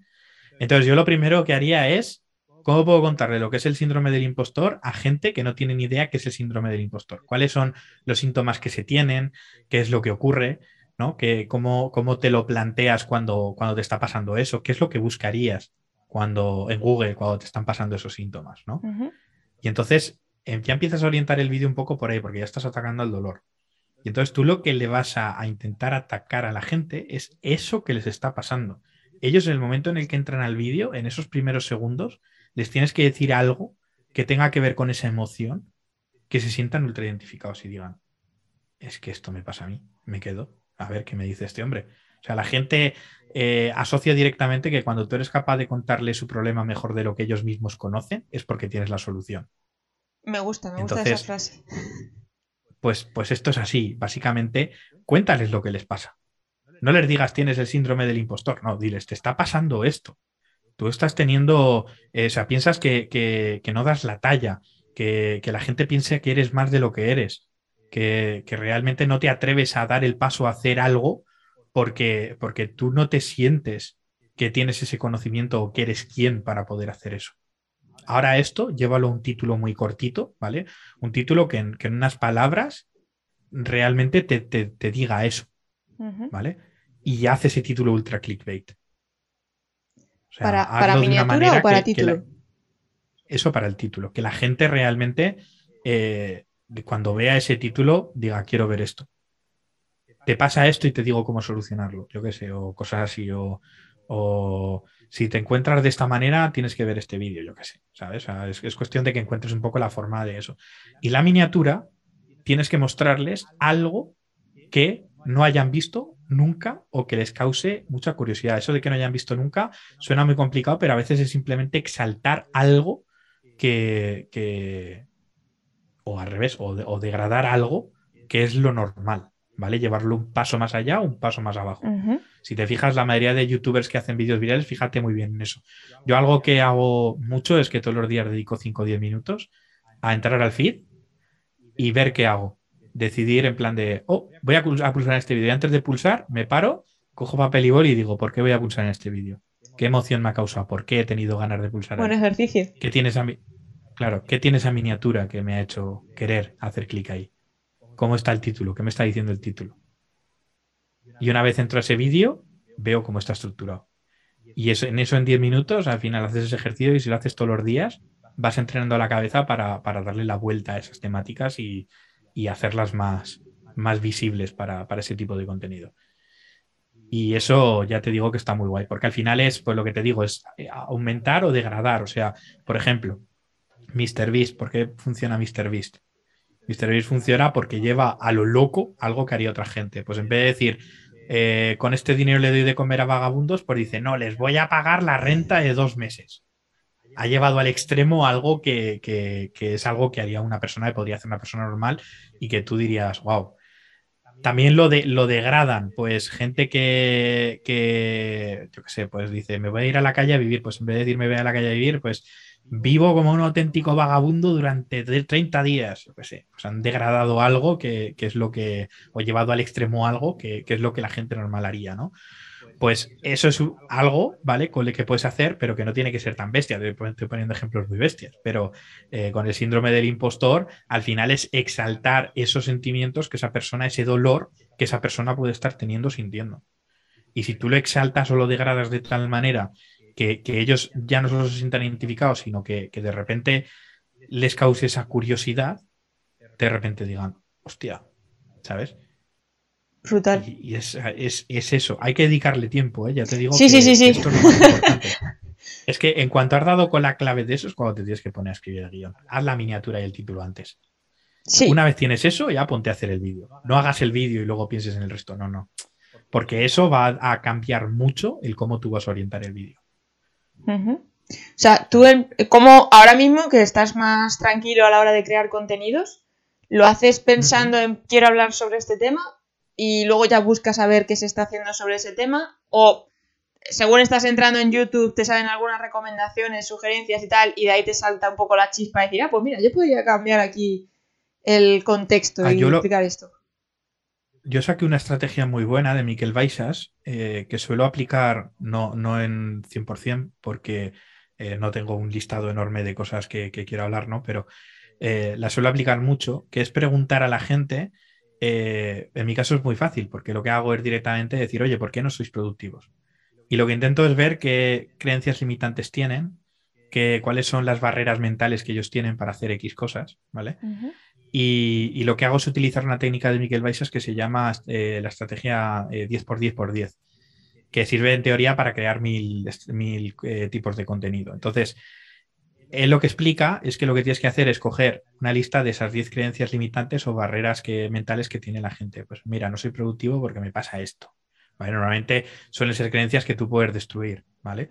Entonces, yo lo primero que haría es ¿Cómo puedo contarle lo que es el síndrome del impostor a gente que no tiene ni idea qué es el síndrome del impostor? ¿Cuáles son los síntomas que se tienen? ¿Qué es lo que ocurre? ¿no? cómo, ¿Cómo te lo planteas cuando, cuando te está pasando eso? ¿Qué es lo que buscarías cuando en Google cuando te están pasando esos síntomas? ¿no? Y entonces em, ya empiezas a orientar el vídeo un poco por ahí, porque ya estás atacando al dolor. Y entonces tú lo que le vas a, a, intentar atacar a la gente es eso que les está pasando. Ellos en el momento en el que entran al vídeo, en esos primeros segundos, les tienes que decir algo que tenga que ver con esa emoción, que se sientan ultra identificados y digan, es que esto me pasa a mí, me quedo, a ver qué me dice este hombre. O sea, la gente eh, asocia directamente que cuando tú eres capaz de contarle su problema mejor de lo que ellos mismos conocen, es porque tienes la solución. Me gusta, me gusta esa frase. Pues, pues esto es así. Básicamente, cuéntales lo que les pasa. No les digas tienes el síndrome del impostor. No, diles, te está pasando esto tú estás teniendo, eh, o sea, piensas que, no das la talla, que, la gente piense que eres más de lo que eres, que, realmente no te atreves a dar el paso a hacer algo porque, porque tú no te sientes que tienes ese conocimiento o que eres quien para poder hacer eso. Ahora esto, llévalo a un título muy cortito, ¿vale? Un título que en, unas palabras realmente te, diga eso, ¿vale? Y hace ese título ultra clickbait. ¿Para, miniatura o para título? eso para el título. Que la gente realmente, eh, cuando vea ese título, diga, quiero ver esto. Te pasa esto y te digo cómo solucionarlo, yo qué sé, o cosas así, o, si te encuentras de esta manera, tienes que ver este vídeo, yo qué sé, ¿sabes? es, es cuestión de que encuentres un poco la forma de eso. Y la miniatura, tienes que mostrarles algo que no hayan visto nunca o que les cause mucha curiosidad. Eso de que no hayan visto nunca suena muy complicado, pero a veces es simplemente exaltar algo que, o al revés, o, degradar algo que es lo normal, ¿vale? Llevarlo un paso más allá o un paso más abajo. Si te fijas, la mayoría de youtubers que hacen vídeos virales, fíjate muy bien en eso. Yo algo que hago mucho es que todos los días dedico 5 o 10 minutos a entrar al feed y ver qué hago decidir en plan de, oh, voy a pulsar este vídeo. Y antes de pulsar, me paro cojo papel y boli y digo, ¿por qué voy a pulsar en este vídeo? ¿Qué emoción me ha causado? ¿Por qué he tenido ganas de pulsar? Buen ejercicio. ¿Qué tiene esa, claro, ¿qué tiene esa miniatura que me ha hecho querer hacer clic ahí? ¿Cómo está el título? ¿Qué me está diciendo el título? Y una vez entro a ese vídeo, veo cómo está estructurado. Y eso, en eso en 10 minutos, al final haces ese ejercicio y si lo haces todos los días, vas entrenando la cabeza para, darle la vuelta a esas temáticas y, hacerlas más, más visibles para, ese tipo de contenido. Y eso ya te digo que está muy guay, porque al final es, pues lo que te digo, es eh, aumentar o degradar. O sea, por ejemplo, MrBeast, ¿por qué funciona MrBeast? MrBeast funciona porque lleva a lo loco algo que haría otra gente. Pues en vez de decir, eh, con este dinero le doy de comer a vagabundos, pues dice, no, les voy a pagar la renta de dos meses. Ha llevado al extremo algo que, es algo que haría una persona, que podría hacer una persona normal y que tú dirías, wow. También lo, de, lo degradan, pues gente que, yo qué sé, pues dice, me voy a ir a la calle a vivir, pues en vez de decir me voy a la calle a vivir, pues vivo como un auténtico vagabundo durante 30 días. Yo sé, pues han degradado algo que, es lo que, o llevado al extremo algo que, es lo que la gente normal haría, ¿no? Pues eso es algo, ¿vale? Con lo que puedes hacer, pero que no tiene que ser tan bestia. Estoy poniendo ejemplos muy bestias, pero eh, con el síndrome del impostor, al final es exaltar esos sentimientos que esa persona, ese dolor que esa persona puede estar teniendo, sintiendo. Y si tú lo exaltas o lo degradas de tal manera que, ellos ya no solo se sientan identificados, sino que, de repente les cause esa curiosidad, de repente digan, hostia, ¿sabes? Brutal. Y, es, eso, hay que dedicarle tiempo, ¿eh? ya te digo. Sí, sí, sí, sí. Esto es, lo más importante. es que en cuanto has dado con la clave de eso, es cuando te tienes que poner a escribir el guion. Haz la miniatura y el título antes. Sí. Una vez tienes eso, ya ponte a hacer el vídeo. No hagas el vídeo y luego pienses en el resto. No, no. Porque eso va a cambiar mucho el cómo tú vas a orientar el vídeo. O sea, tú, como ahora mismo que estás más tranquilo a la hora de crear contenidos, ¿lo haces pensando en quiero hablar sobre este tema y luego ya buscas a ver qué se está haciendo sobre ese tema? ¿O según estás entrando en YouTube te salen algunas recomendaciones, sugerencias y tal, y de ahí te salta un poco la chispa de decir, ah, pues mira, yo podría cambiar aquí el contexto ah, y explicar esto? yo saqué una estrategia muy buena de Miquel Baixas eh, que suelo aplicar, no, no en 100%, porque eh, no tengo un listado enorme de cosas que, quiero hablar, ¿no? Pero eh, la suelo aplicar mucho, que es preguntar a la gente. En mi caso es muy fácil, porque lo que hago es directamente decir, oye, ¿por qué no sois productivos? Y lo que intento es ver qué creencias limitantes tienen, que, cuáles son las barreras mentales que ellos tienen para hacer X cosas, ¿vale? Y, lo que hago es utilizar una técnica de Miquel Baixas que se llama eh, la estrategia 10x10x10, eh, que sirve en teoría para crear mil, eh, tipos de contenido. Entonces, él lo que explica es que lo que tienes que hacer es coger una lista de esas 10 creencias limitantes o barreras que, mentales que tiene la gente. Pues mira, no soy productivo porque me pasa esto. Normalmente suelen ser creencias que tú puedes destruir, ¿vale?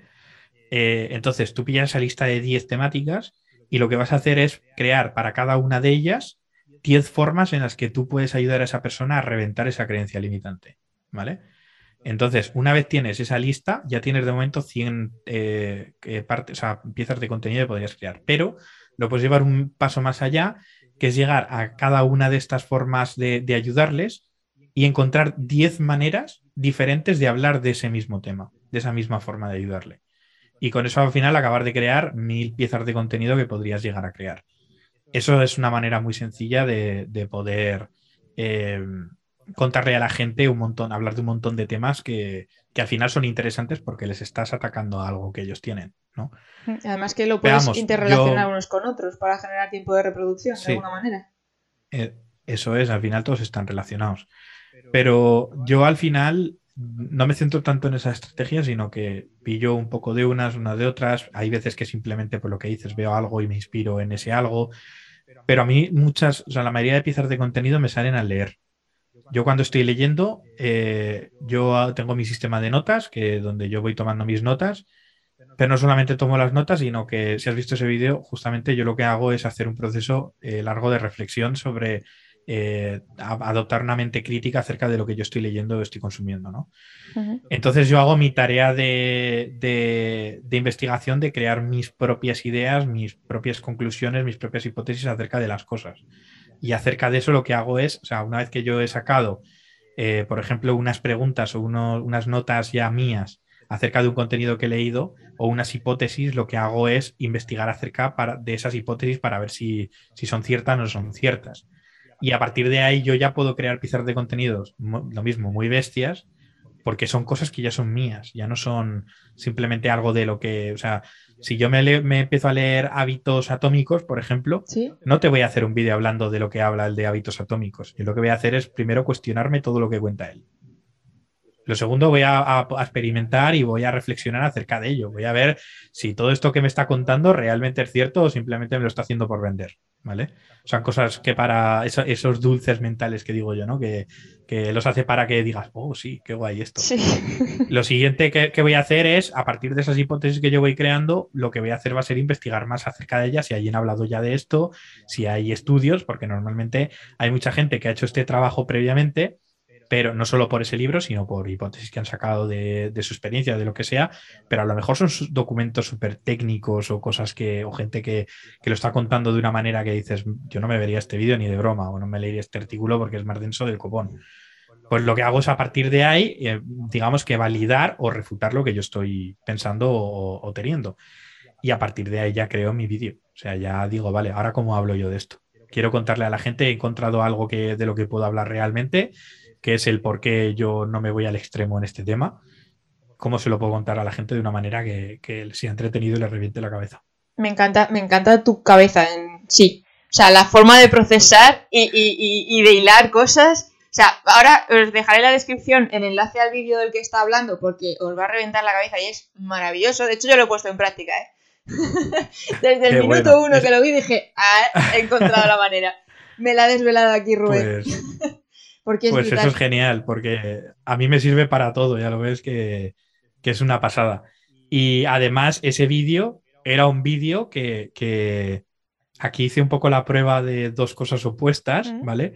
entonces, tú pillas esa lista de 10 temáticas y lo que vas a hacer es crear para cada una de ellas 10 formas en las que tú puedes ayudar a esa persona a reventar esa creencia limitante, ¿vale? Entonces, una vez tienes esa lista, ya tienes de momento 100 eh, partes, piezas de contenido que podrías crear, pero lo puedes llevar un paso más allá, que es llegar a cada una de estas formas de, de ayudarles y encontrar 10 maneras diferentes de hablar de ese mismo tema, de esa misma forma de ayudarle. Y con eso al final acabar de crear mil piezas de contenido que podrías llegar a crear eso es una manera muy sencilla de, poder eh, contarle a la gente un montón, hablar de un montón de temas que, al final son interesantes porque les estás atacando a algo que ellos tienen, ¿no? Además que lo puedes interrelacionar unos con otros para generar tiempo de reproducción de alguna manera. Eh, eso es, al final todos están relacionados. Pero yo al final no me centro tanto en esa estrategia, sino que pillo un poco de unas, una de otras. Hay veces que simplemente por lo que dices veo algo y me inspiro en ese algo. Pero a mí muchas, o sea, la mayoría de piezas de contenido me salen al leer. Yo cuando estoy leyendo, eh, yo tengo mi sistema de notas, que donde yo voy tomando mis notas, pero no solamente tomo las notas, sino que si has visto ese vídeo, justamente yo lo que hago es hacer un proceso eh, largo de reflexión sobre eh, adoptar una mente crítica acerca de lo que yo estoy leyendo o estoy consumiendo, ¿no? Entonces yo hago mi tarea de, de, investigación de crear mis propias ideas, mis propias conclusiones, mis propias hipótesis acerca de las cosas. Y acerca de eso lo que hago es, o sea, una vez que yo he sacado eh, por ejemplo, unas preguntas o unas notas ya mías acerca de un contenido que he leído o unas hipótesis, lo que hago es investigar acerca de esas hipótesis para ver si, si son ciertas o no son ciertas. Y a partir de ahí yo ya puedo crear pizarras de contenidos, lo mismo, muy bestias, porque son cosas que ya son mías, ya no son simplemente algo de lo que, o sea, si yo me, me empiezo a leer hábitos atómicos, por ejemplo, no te voy a hacer un vídeo hablando de lo que habla el de hábitos atómicos. Yo lo que voy a hacer es primero cuestionarme todo lo que cuenta él. Lo segundo, voy a, experimentar y voy a reflexionar acerca de ello. Voy a ver si todo esto que me está contando realmente es cierto o simplemente me lo está haciendo por vender. ¿Vale? Son cosas que para esos dulces mentales que digo yo, ¿no? Que, los hace para que digas, oh, sí, qué guay esto. Lo siguiente que, voy a hacer es, a partir de esas hipótesis que yo voy creando, lo que voy a hacer va a ser investigar más acerca de ellas, si alguien ha hablado ya de esto, si hay estudios, porque normalmente hay mucha gente que ha hecho este trabajo previamente pero no solo por ese libro, sino por hipótesis que han sacado de, su experiencia, de lo que sea, pero a lo mejor son documentos súper técnicos o cosas que, o gente que, lo está contando de una manera que dices, yo no me vería este vídeo ni de broma, o no me leería este artículo porque es más denso del copón. Pues lo que hago es a partir de ahí, eh, digamos que validar o refutar lo que yo estoy pensando o, teniendo. Y a partir de ahí ya creo mi vídeo. O sea, ya digo, vale, ahora cómo hablo yo de esto. Quiero contarle a la gente, he encontrado algo que, de lo que puedo hablar realmente que es el por qué yo no me voy al extremo en este tema, cómo se lo puedo contar a la gente de una manera que, que sea entretenido y le reviente la cabeza. Me encanta, me encanta tu cabeza en sí. O sea, la forma de procesar y, de hilar cosas. O sea, ahora os dejaré la descripción, el enlace al vídeo del que está hablando, porque os va a reventar la cabeza y es maravilloso. De hecho, yo lo he puesto en práctica, ¿eh? Desde el minuto uno que lo vi dije, ah, he encontrado la manera. Me la ha desvelado aquí Rubén. Pues, pues eso es genial, porque a mí me sirve para todo, ya lo ves que, es una pasada. Y además, ese vídeo era un vídeo que, aquí hice un poco la prueba de dos cosas opuestas, ¿vale?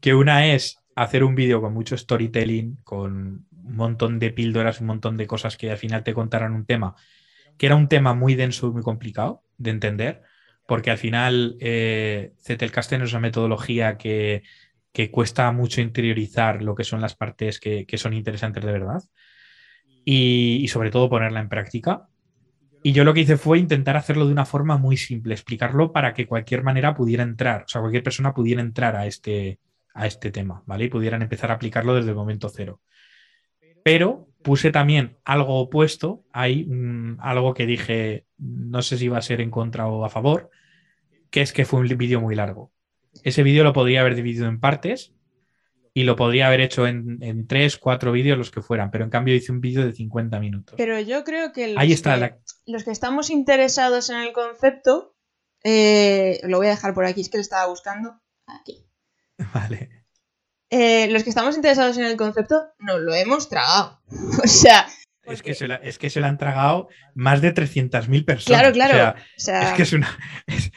Que una es hacer un vídeo con mucho storytelling, con un montón de píldoras, un montón de cosas que al final te contaran un tema, que era un tema muy denso y muy complicado de entender, porque al final eh, Zettelkasten es una metodología que que cuesta mucho interiorizar lo que son las partes que, son interesantes de verdad y, sobre todo ponerla en práctica. Y yo lo que hice fue intentar hacerlo de una forma muy simple, explicarlo para que cualquier manera pudiera entrar, o sea, cualquier persona pudiera entrar a este, a este tema, ¿vale? Y pudieran empezar a aplicarlo desde el momento cero. Pero puse también algo opuesto, hay algo que dije, no sé si va a ser en contra o a favor, que es que fue un vídeo muy largo ese vídeo lo podría haber dividido en partes y lo podría haber hecho en, tres, cuatro vídeos, los que fueran, pero en cambio hice un vídeo de 50 minutos. Pero yo creo que los, Ahí está que, los que estamos interesados en el concepto, eh, lo voy a dejar por aquí, es que lo estaba buscando. Aquí. Vale. Eh, los que estamos interesados en el concepto, nos lo hemos tragado. o sea, Es que, se la, es que se han tragado más de 300.000 personas. Claro, claro. Es que es una, es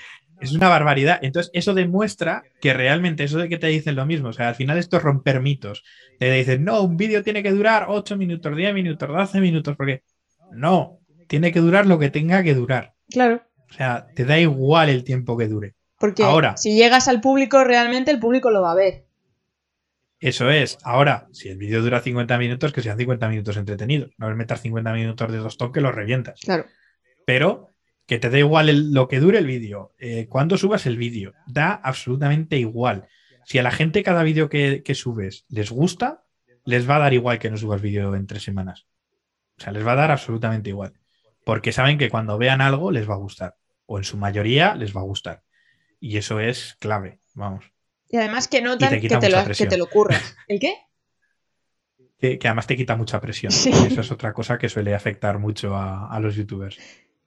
una barbaridad. Entonces, eso demuestra que realmente eso de que te dicen lo mismo, o sea, al final esto es romper mitos. Te dicen, no, un vídeo tiene que durar 8 minutos, 10 minutos, 12 minutos, porque no, tiene que durar lo que tenga que durar. Claro. O sea, te da igual el tiempo que dure. Porque ahora, si llegas al público, realmente el público lo va a ver. Eso es. Ahora, si el vídeo dura 50 minutos, que sean 50 minutos entretenidos. No es meter 50 minutos de dos que los revientas. Claro. Pero que te da igual lo que dure el vídeo, eh, cuando subas el vídeo, da absolutamente igual. Si a la gente cada vídeo que, subes les gusta, les va a dar igual que no subas vídeo en tres semanas. O sea, les va a dar absolutamente igual. Porque saben que cuando vean algo les va a gustar. O en su mayoría les va a gustar. Y eso es clave, vamos. Y además que notan que, te lo, que, te lo, curras. ¿El qué? Que, además te quita mucha presión. Eso es otra cosa que suele afectar mucho a los youtubers.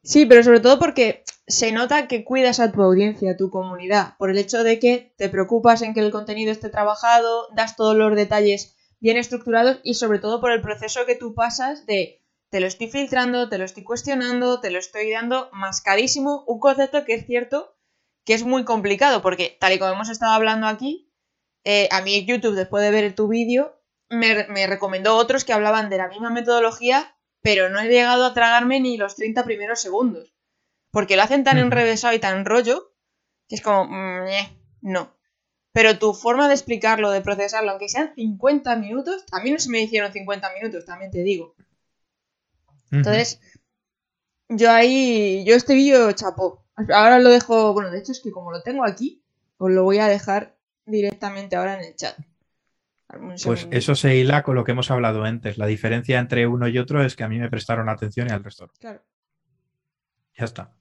Sí, pero sobre todo porque se nota que cuidas a tu audiencia, a tu comunidad, por el hecho de que te preocupas en que el contenido esté trabajado, das todos los detalles bien estructurados y sobre todo por el proceso que tú pasas de te lo estoy filtrando, te lo estoy cuestionando, te lo estoy dando mascadísimo, un concepto que es cierto que es muy complicado porque tal y como hemos estado hablando aquí, eh, a mí YouTube después de ver tu vídeo me, me recomendó otros que hablaban de la misma metodología pero no he llegado a tragarme ni los 30 primeros segundos. Porque lo hacen tan enrevesado y tan rollo que es como, mm, eh, no. pero tu forma de explicarlo, de procesarlo, aunque sean 50 minutos, a mí no se me hicieron 50 minutos, también te digo. Entonces, yo ahí, yo este vídeo chapó. Ahora lo dejo, bueno, de hecho es que como lo tengo aquí, os lo voy a dejar directamente ahora en el chat. Pues eso se hila con lo que hemos hablado antes. La diferencia entre uno y otro es que a mí me prestaron atención y al resto. Claro. Ya está.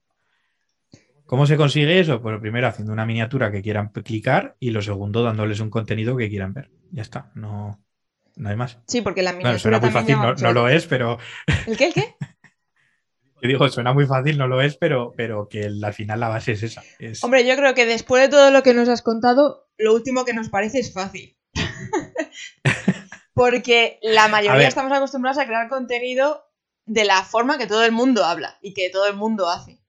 ¿Cómo se consigue eso? Pues lo primero haciendo una miniatura que quieran clicar y lo segundo dándoles un contenido que quieran ver. Ya está, no, no hay más. Sí, porque la miniatura. suena muy fácil, no, lo es, pero. ¿El qué? ¿El qué? Yo digo, suena muy fácil, no lo es, pero, pero que al final la base es esa. Hombre, yo creo que después de todo lo que nos has contado, lo último que nos parece es fácil. porque la mayoría estamos acostumbrados a crear contenido de la forma que todo el mundo habla y que todo el mundo hace.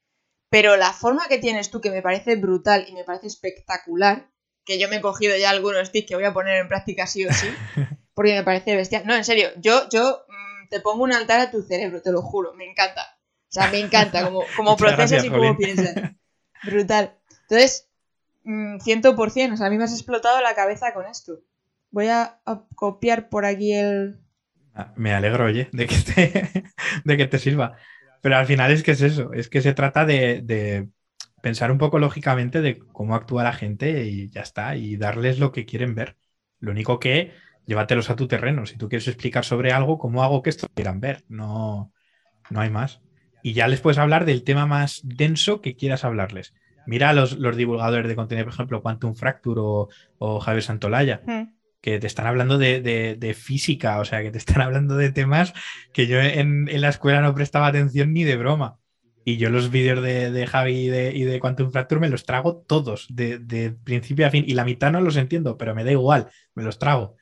Pero la forma que tienes tú, que me parece brutal y me parece espectacular, que yo me he cogido ya algunos tips que voy a poner en práctica sí o sí, porque me parece bestial. No, en serio, yo, yo mm, te pongo un altar a tu cerebro, te lo juro, me encanta. O sea, me encanta como, como procesas y cómo piensas. Brutal. Entonces, 100%, mm, o sea, a mí me has explotado la cabeza con esto. Voy a, copiar por aquí el... Ah, me alegro, oye, de que te, de que te sirva. Pero al final es que es eso, es que se trata de, pensar un poco lógicamente de cómo actúa la gente y ya está, y darles lo que quieren ver. Lo único que llévatelos a tu terreno. Si tú quieres explicar sobre algo, ¿cómo hago que esto quieran ver? No, no hay más. Y ya les puedes hablar del tema más denso que quieras hablarles. Mira a los, divulgadores de contenido, por ejemplo, Quantum Fracture o, Javier Santolaya. Hmm que te están hablando de, física, o sea, que te están hablando de temas que yo en, la escuela no prestaba atención ni de broma. Y yo los vídeos de, Javi y de, y de, Quantum Fracture me los trago todos, de, principio a fin. Y la mitad no los entiendo, pero me da igual, me los trago.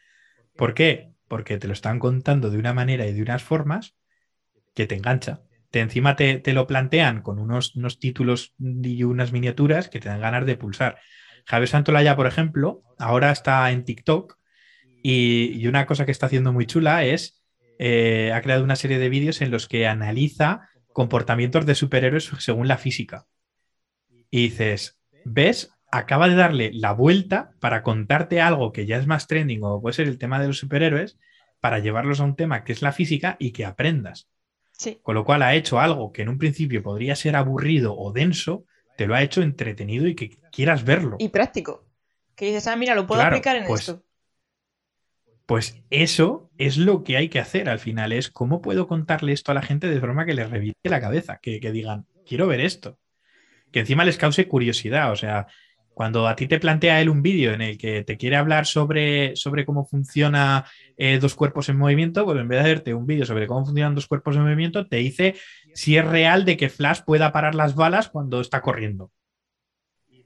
¿Por qué? Porque te lo están contando de una manera y de unas formas que te engancha. Te, encima te, lo plantean con unos, unos, títulos y unas miniaturas que te dan ganas de pulsar. Javier Santolaya, por ejemplo, ahora está en TikTok y, una cosa que está haciendo muy chula es, eh, ha creado una serie de vídeos en los que analiza comportamientos de superhéroes según la física. Y dices, ¿ves? Acaba de darle la vuelta para contarte algo que ya es más trending o puede ser el tema de los superhéroes, para llevarlos a un tema que es la física y que aprendas. Sí. Con lo cual ha hecho algo que en un principio podría ser aburrido o denso, te lo ha hecho entretenido y que quieras verlo. Y práctico. Que dices, ah, mira, lo puedo aplicar en pues esto. Pues eso es lo que hay que hacer al final, es cómo puedo contarle esto a la gente de forma que les reviente la cabeza, que, digan, quiero ver esto. Que encima les cause curiosidad, o sea, cuando a ti te plantea él un vídeo en el que te quiere hablar sobre, sobre cómo funciona eh, dos cuerpos en movimiento, pues en vez de hacerte un vídeo sobre cómo funcionan dos cuerpos en movimiento, te dice si es real de que Flash pueda parar las balas cuando está corriendo.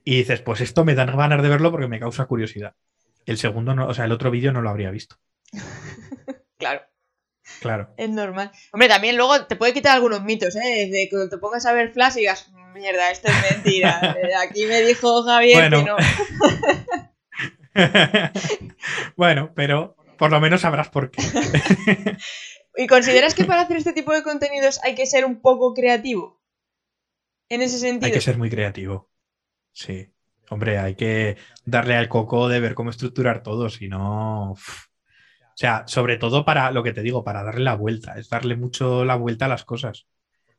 Y dices, pues esto me dan ganas de verlo porque me causa curiosidad. El segundo, no, o sea, el otro vídeo no lo habría visto. claro. Claro. Es normal. Hombre, también luego te puede quitar algunos mitos, ¿eh? De que te pongas a ver Flash y digas, mierda, esto es mentira. Eh, aquí me dijo Javier que no. bueno, pero por lo menos sabrás por qué. ¿Y consideras que para hacer este tipo de contenidos hay que ser un poco creativo? En ese sentido. Hay que ser muy creativo. Sí. Hombre, hay que darle al coco de ver cómo estructurar todo, si no. O sea, sobre todo para lo que te digo, para darle la vuelta, es darle mucho la vuelta a las cosas.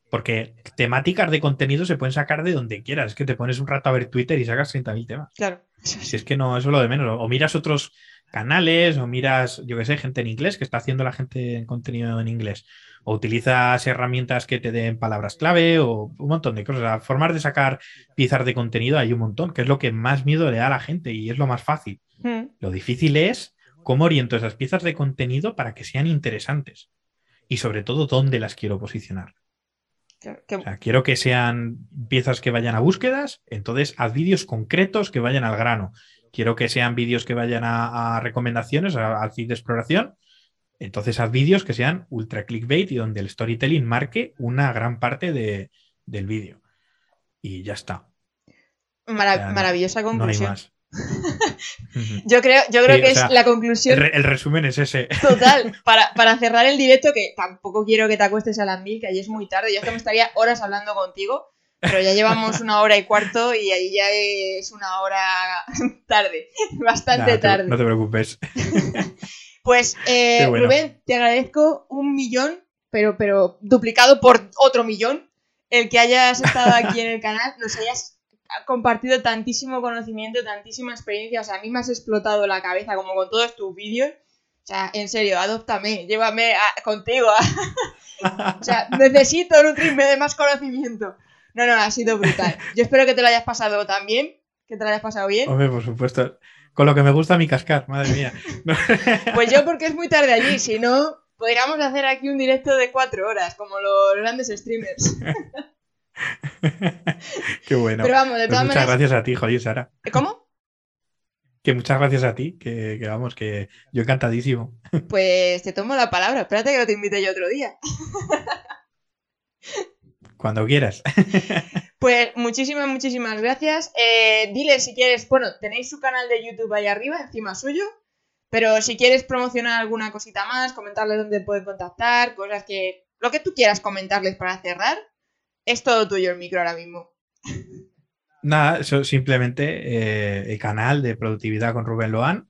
Porque temáticas de contenido se pueden sacar de donde quieras. Es que te pones un rato a ver Twitter y sacas 30.000 temas. Claro. Si es que no, eso es lo de menos. O miras otros canales, o miras, yo qué sé, gente en inglés, que está haciendo la gente en contenido en inglés o utilizas herramientas que te den palabras clave o un montón de cosas. formas de sacar piezas de contenido hay un montón, que es lo que más miedo le da a la gente y es lo más fácil. Hmm. Lo difícil es cómo oriento esas piezas de contenido para que sean interesantes y sobre todo dónde las quiero posicionar. quiero que sean piezas que vayan a búsquedas, entonces haz vídeos concretos que vayan al grano. Quiero que sean vídeos que vayan a, recomendaciones, al feed de exploración, entonces haz vídeos que sean ultra clickbait y donde el storytelling marque una gran parte del vídeo. Y ya está. maravillosa conclusión. yo creo, yo creo que es la conclusión. El, resumen es ese. Total. Para, cerrar el directo, que tampoco quiero que te acuestes a las mil, que allí es muy tarde. Yo es que me estaría horas hablando contigo. Pero ya llevamos una hora y cuarto y ahí ya es una hora tarde, bastante tarde. No te preocupes. Pues, eh, Rubén, te agradezco un millón, pero, pero duplicado por otro millón, el que hayas estado aquí en el canal, nos hayas compartido tantísimo conocimiento, tantísima experiencia. O sea, a mí me has explotado la cabeza como con todos tus vídeos. O sea, en serio, adóptame, llévame contigo. o sea, necesito nutrirme de más conocimiento. No, no, ha sido brutal. Yo espero que te lo hayas pasado también, que te lo hayas pasado bien. Hombre, por supuesto. Con lo que me gusta mi cascar, madre mía. pues yo porque es muy tarde allí, si no, podríamos hacer aquí un directo de cuatro horas, como los grandes streamers. Qué bueno. Pero vamos, de pues todas muchas gracias a ti, joder, Sara. ¿Cómo? Que muchas gracias a ti, que, vamos, que yo encantadísimo. Pues te tomo la palabra, espérate que no te invite yo otro día. Cuando quieras. Pues muchísimas, muchísimas gracias. Eh, dile si quieres, bueno, tenéis su canal de YouTube ahí arriba, encima suyo. Pero si quieres promocionar alguna cosita más, comentarles dónde pueden contactar, cosas que. Lo que tú quieras comentarles para cerrar, es todo tuyo el micro ahora mismo. Nada, eso simplemente eh, el canal de productividad con Rubén Loan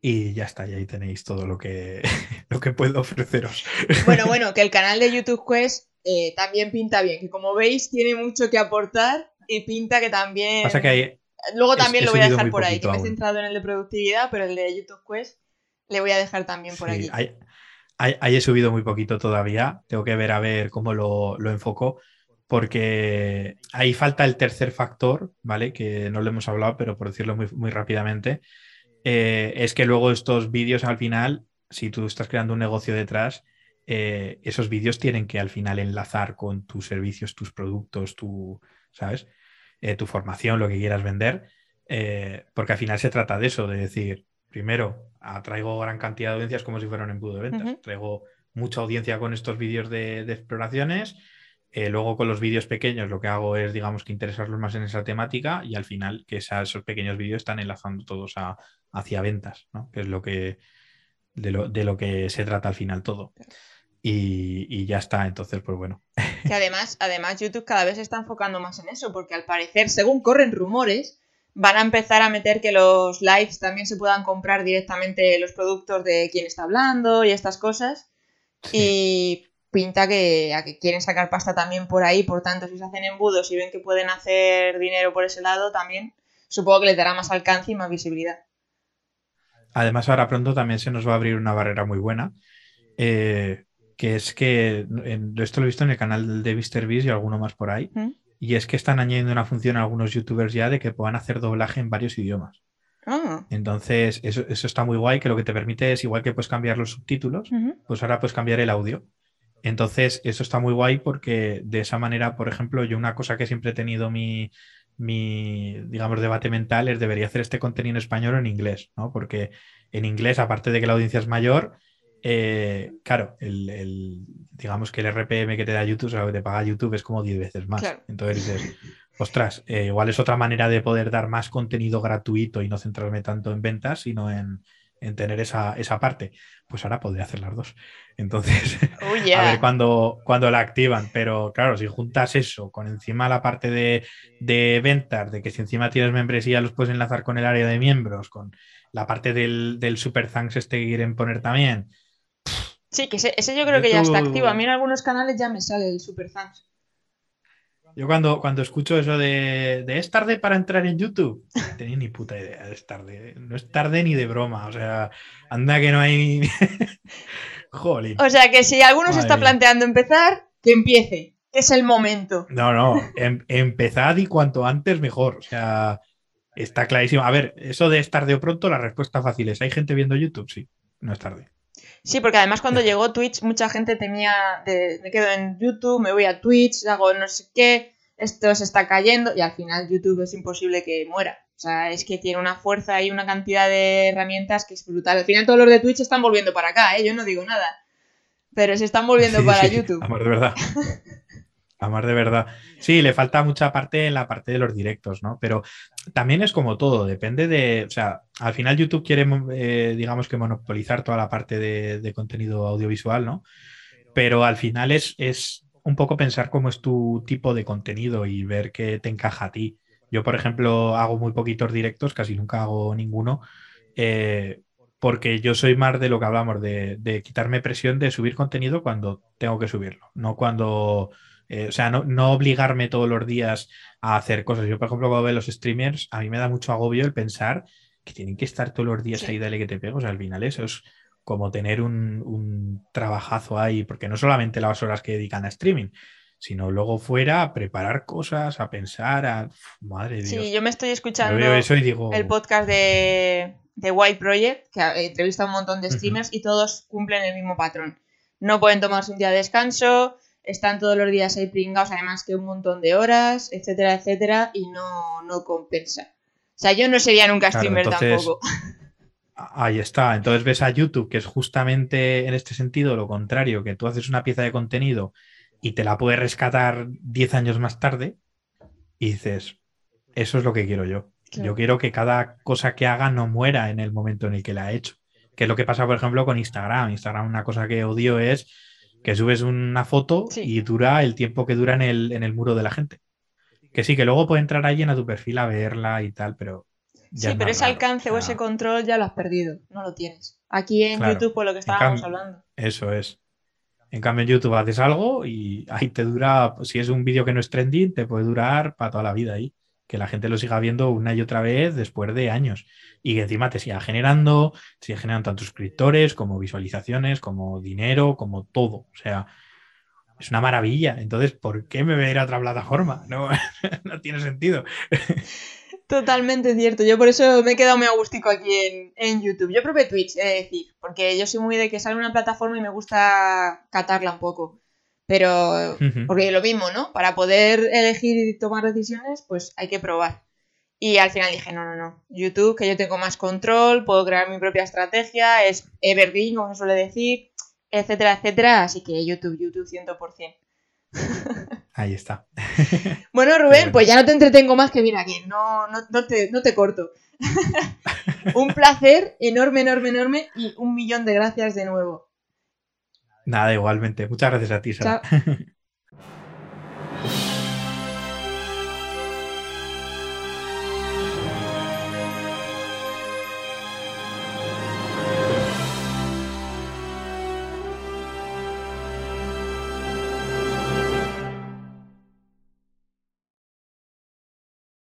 y ya está, y ahí tenéis todo lo que, lo que puedo ofreceros. Bueno, bueno, que el canal de YouTube Quest eh, también pinta bien, que como veis tiene mucho que aportar y pinta que también... Pasa que Luego también lo voy a dejar por ahí, que me he centrado en el de productividad, pero el de YouTube Quest le voy a dejar también por aquí. Ahí, he subido muy poquito todavía, tengo que ver a ver cómo lo, lo enfoco porque ahí falta el tercer factor, ¿vale? Que no lo hemos hablado, pero por decirlo muy, rápidamente, eh, es que luego estos vídeos al final, si tú estás creando un negocio detrás, eh, esos vídeos tienen que al final enlazar con tus servicios, tus productos, tu, ¿sabes? Eh, tu formación, lo que quieras vender, porque al final se trata de eso, de decir, primero, traigo gran cantidad de audiencias como si fuera un embudo de ventas, traigo mucha audiencia con estos vídeos de exploraciones eh, luego con los vídeos pequeños lo que hago es, digamos, que interesarlos más en esa temática y al final que esos pequeños vídeos están enlazando todos hacia ventas, ¿no? Que es lo que de lo, que se trata al final todo. Y, ya está, entonces, pues bueno. Que además, además YouTube cada vez se está enfocando más en eso, porque al parecer, según corren rumores, van a empezar a meter que los lives también se puedan comprar directamente los productos de quien está hablando y estas cosas. Y pinta que, a que quieren sacar pasta también por ahí, por tanto, si se hacen embudos y ven que pueden hacer dinero por ese lado, también supongo que les dará más alcance y más visibilidad. Además, ahora pronto también se nos va a abrir una barrera muy buena, eh, que es que, esto lo he visto en el canal de MrBeast y alguno más por ahí, y es que están añadiendo una función a algunos youtubers ya de que puedan hacer doblaje en varios idiomas. Ah. Entonces, eso, está muy guay, que lo que te permite es, igual que puedes cambiar los subtítulos, pues ahora puedes cambiar el audio. Entonces, eso está muy guay porque de esa manera, por ejemplo, yo una cosa que siempre he tenido mi, mi, digamos, debate mental es debería hacer este contenido en español o en inglés, ¿no? Porque en inglés, aparte de que la audiencia es mayor, eh, claro, el, digamos que el RPM que te da YouTube, o sea, que te paga YouTube es como 10 veces más. Entonces dices, ostras, eh, igual es otra manera de poder dar más contenido gratuito y no centrarme tanto en ventas, sino en, en tener esa, esa, parte. Pues ahora podría hacer las dos. Entonces, oh, a ver cuándo, cuando la activan. Pero claro, si juntas eso con encima la parte de, de, ventas, de que si encima tienes membresía los puedes enlazar con el área de miembros, con la parte del, del Super Thanks este que quieren poner también. Sí, que ese, yo creo que ya está activo. A mí en algunos canales ya me sale el Super Thanks. Yo cuando, cuando escucho eso de, es tarde para entrar en YouTube, no tenía ni puta idea de es tarde. No es tarde ni de broma. O sea, anda que no hay. Jolín. O sea que si alguno se está planteando empezar, que empiece. Que es el momento. No, no. Em, empezad y cuanto antes mejor. O sea, está clarísimo. A ver, eso de es tarde o pronto, la respuesta fácil es: ¿hay gente viendo YouTube? Sí, no es tarde. Sí, porque además cuando llegó Twitch mucha gente tenía, de, me quedo en YouTube, me voy a Twitch, hago no sé qué, esto se está cayendo y al final YouTube es imposible que muera. O sea, es que tiene una fuerza y una cantidad de herramientas que es brutal. Al final todos los de Twitch están volviendo para acá, ¿eh? Yo no digo nada. Pero se están volviendo para YouTube. Amor de verdad. Amor de verdad. Sí, le falta mucha parte en la parte de los directos, ¿no? Pero también es como todo, depende de, o sea, al final YouTube quiere, eh, digamos que monopolizar toda la parte de, contenido audiovisual, ¿no? Pero al final es, es un poco pensar cómo es tu tipo de contenido y ver qué te encaja a ti. Yo, por ejemplo, hago muy poquitos directos, casi nunca hago ninguno, eh, porque yo soy más de lo que hablamos, de, quitarme presión de subir contenido cuando tengo que subirlo, no cuando, eh, o sea, no, obligarme todos los días a hacer cosas. Yo, por ejemplo, cuando veo los streamers, a mí me da mucho agobio el pensar que tienen que estar todos los días ahí, dale que te pego, o sea, al final eso es como tener un, un trabajazo ahí, porque no solamente las horas que dedican a streaming, sino luego fuera a preparar cosas, a pensar, a... Madre de Dios. Sí, yo me estoy escuchando el podcast de, de White Project, que entrevista a un montón de streamers y todos cumplen el mismo patrón. No pueden tomarse un día de descanso, están todos los días ahí pringados, además que un montón de horas, etcétera, etcétera, y no, no compensa. O sea, yo no sería nunca streamer tampoco. Ahí está. Entonces ves a YouTube, que es justamente en este sentido lo contrario, que tú haces una pieza de contenido y te la puedes rescatar 10 años más tarde y dices, eso es lo que quiero yo. Yo quiero que cada cosa que haga no muera en el momento en el que la ha hecho. Que es lo que pasa, por ejemplo, con Instagram. Instagram, una cosa que odio es que subes una foto y dura el tiempo que dura en el, en el muro de la gente. Que sí, que luego puede entrar alguien a tu perfil a verla y tal, pero sí, pero ese alcance o ese control ya lo has perdido, no lo tienes. Aquí en YouTube, por lo que estábamos hablando. Eso es. En cambio, en YouTube haces algo y ahí te dura, si es un vídeo que no es trending, te puede durar para toda la vida ahí. Que la gente lo siga viendo una y otra vez después de años. Y que encima te siga generando, siga generando tanto suscriptores como visualizaciones, como dinero, como todo. O sea, es una maravilla. Entonces, ¿por qué me voy a ir a otra plataforma? No, no tiene sentido. Totalmente cierto. Yo por eso me he quedado muy agustico aquí en, YouTube. Yo probé Twitch, de decir, porque yo soy muy de que sale una plataforma y me gusta catarla un poco. Pero, porque lo mismo, ¿no? Para poder elegir y tomar decisiones, pues hay que probar. Y al final dije, no, no, no. YouTube, que yo tengo más control, puedo crear mi propia estrategia, es evergreen, como se suele decir, etcétera, etcétera. Así que YouTube, YouTube 100%. Ahí está. Bueno, Rubén, pues ya no te entretengo más que mira aquí, no, no, te, no te corto. un placer enorme, enorme, enorme y un millón de gracias de nuevo. Nada, igualmente. Muchas gracias a ti, Sara.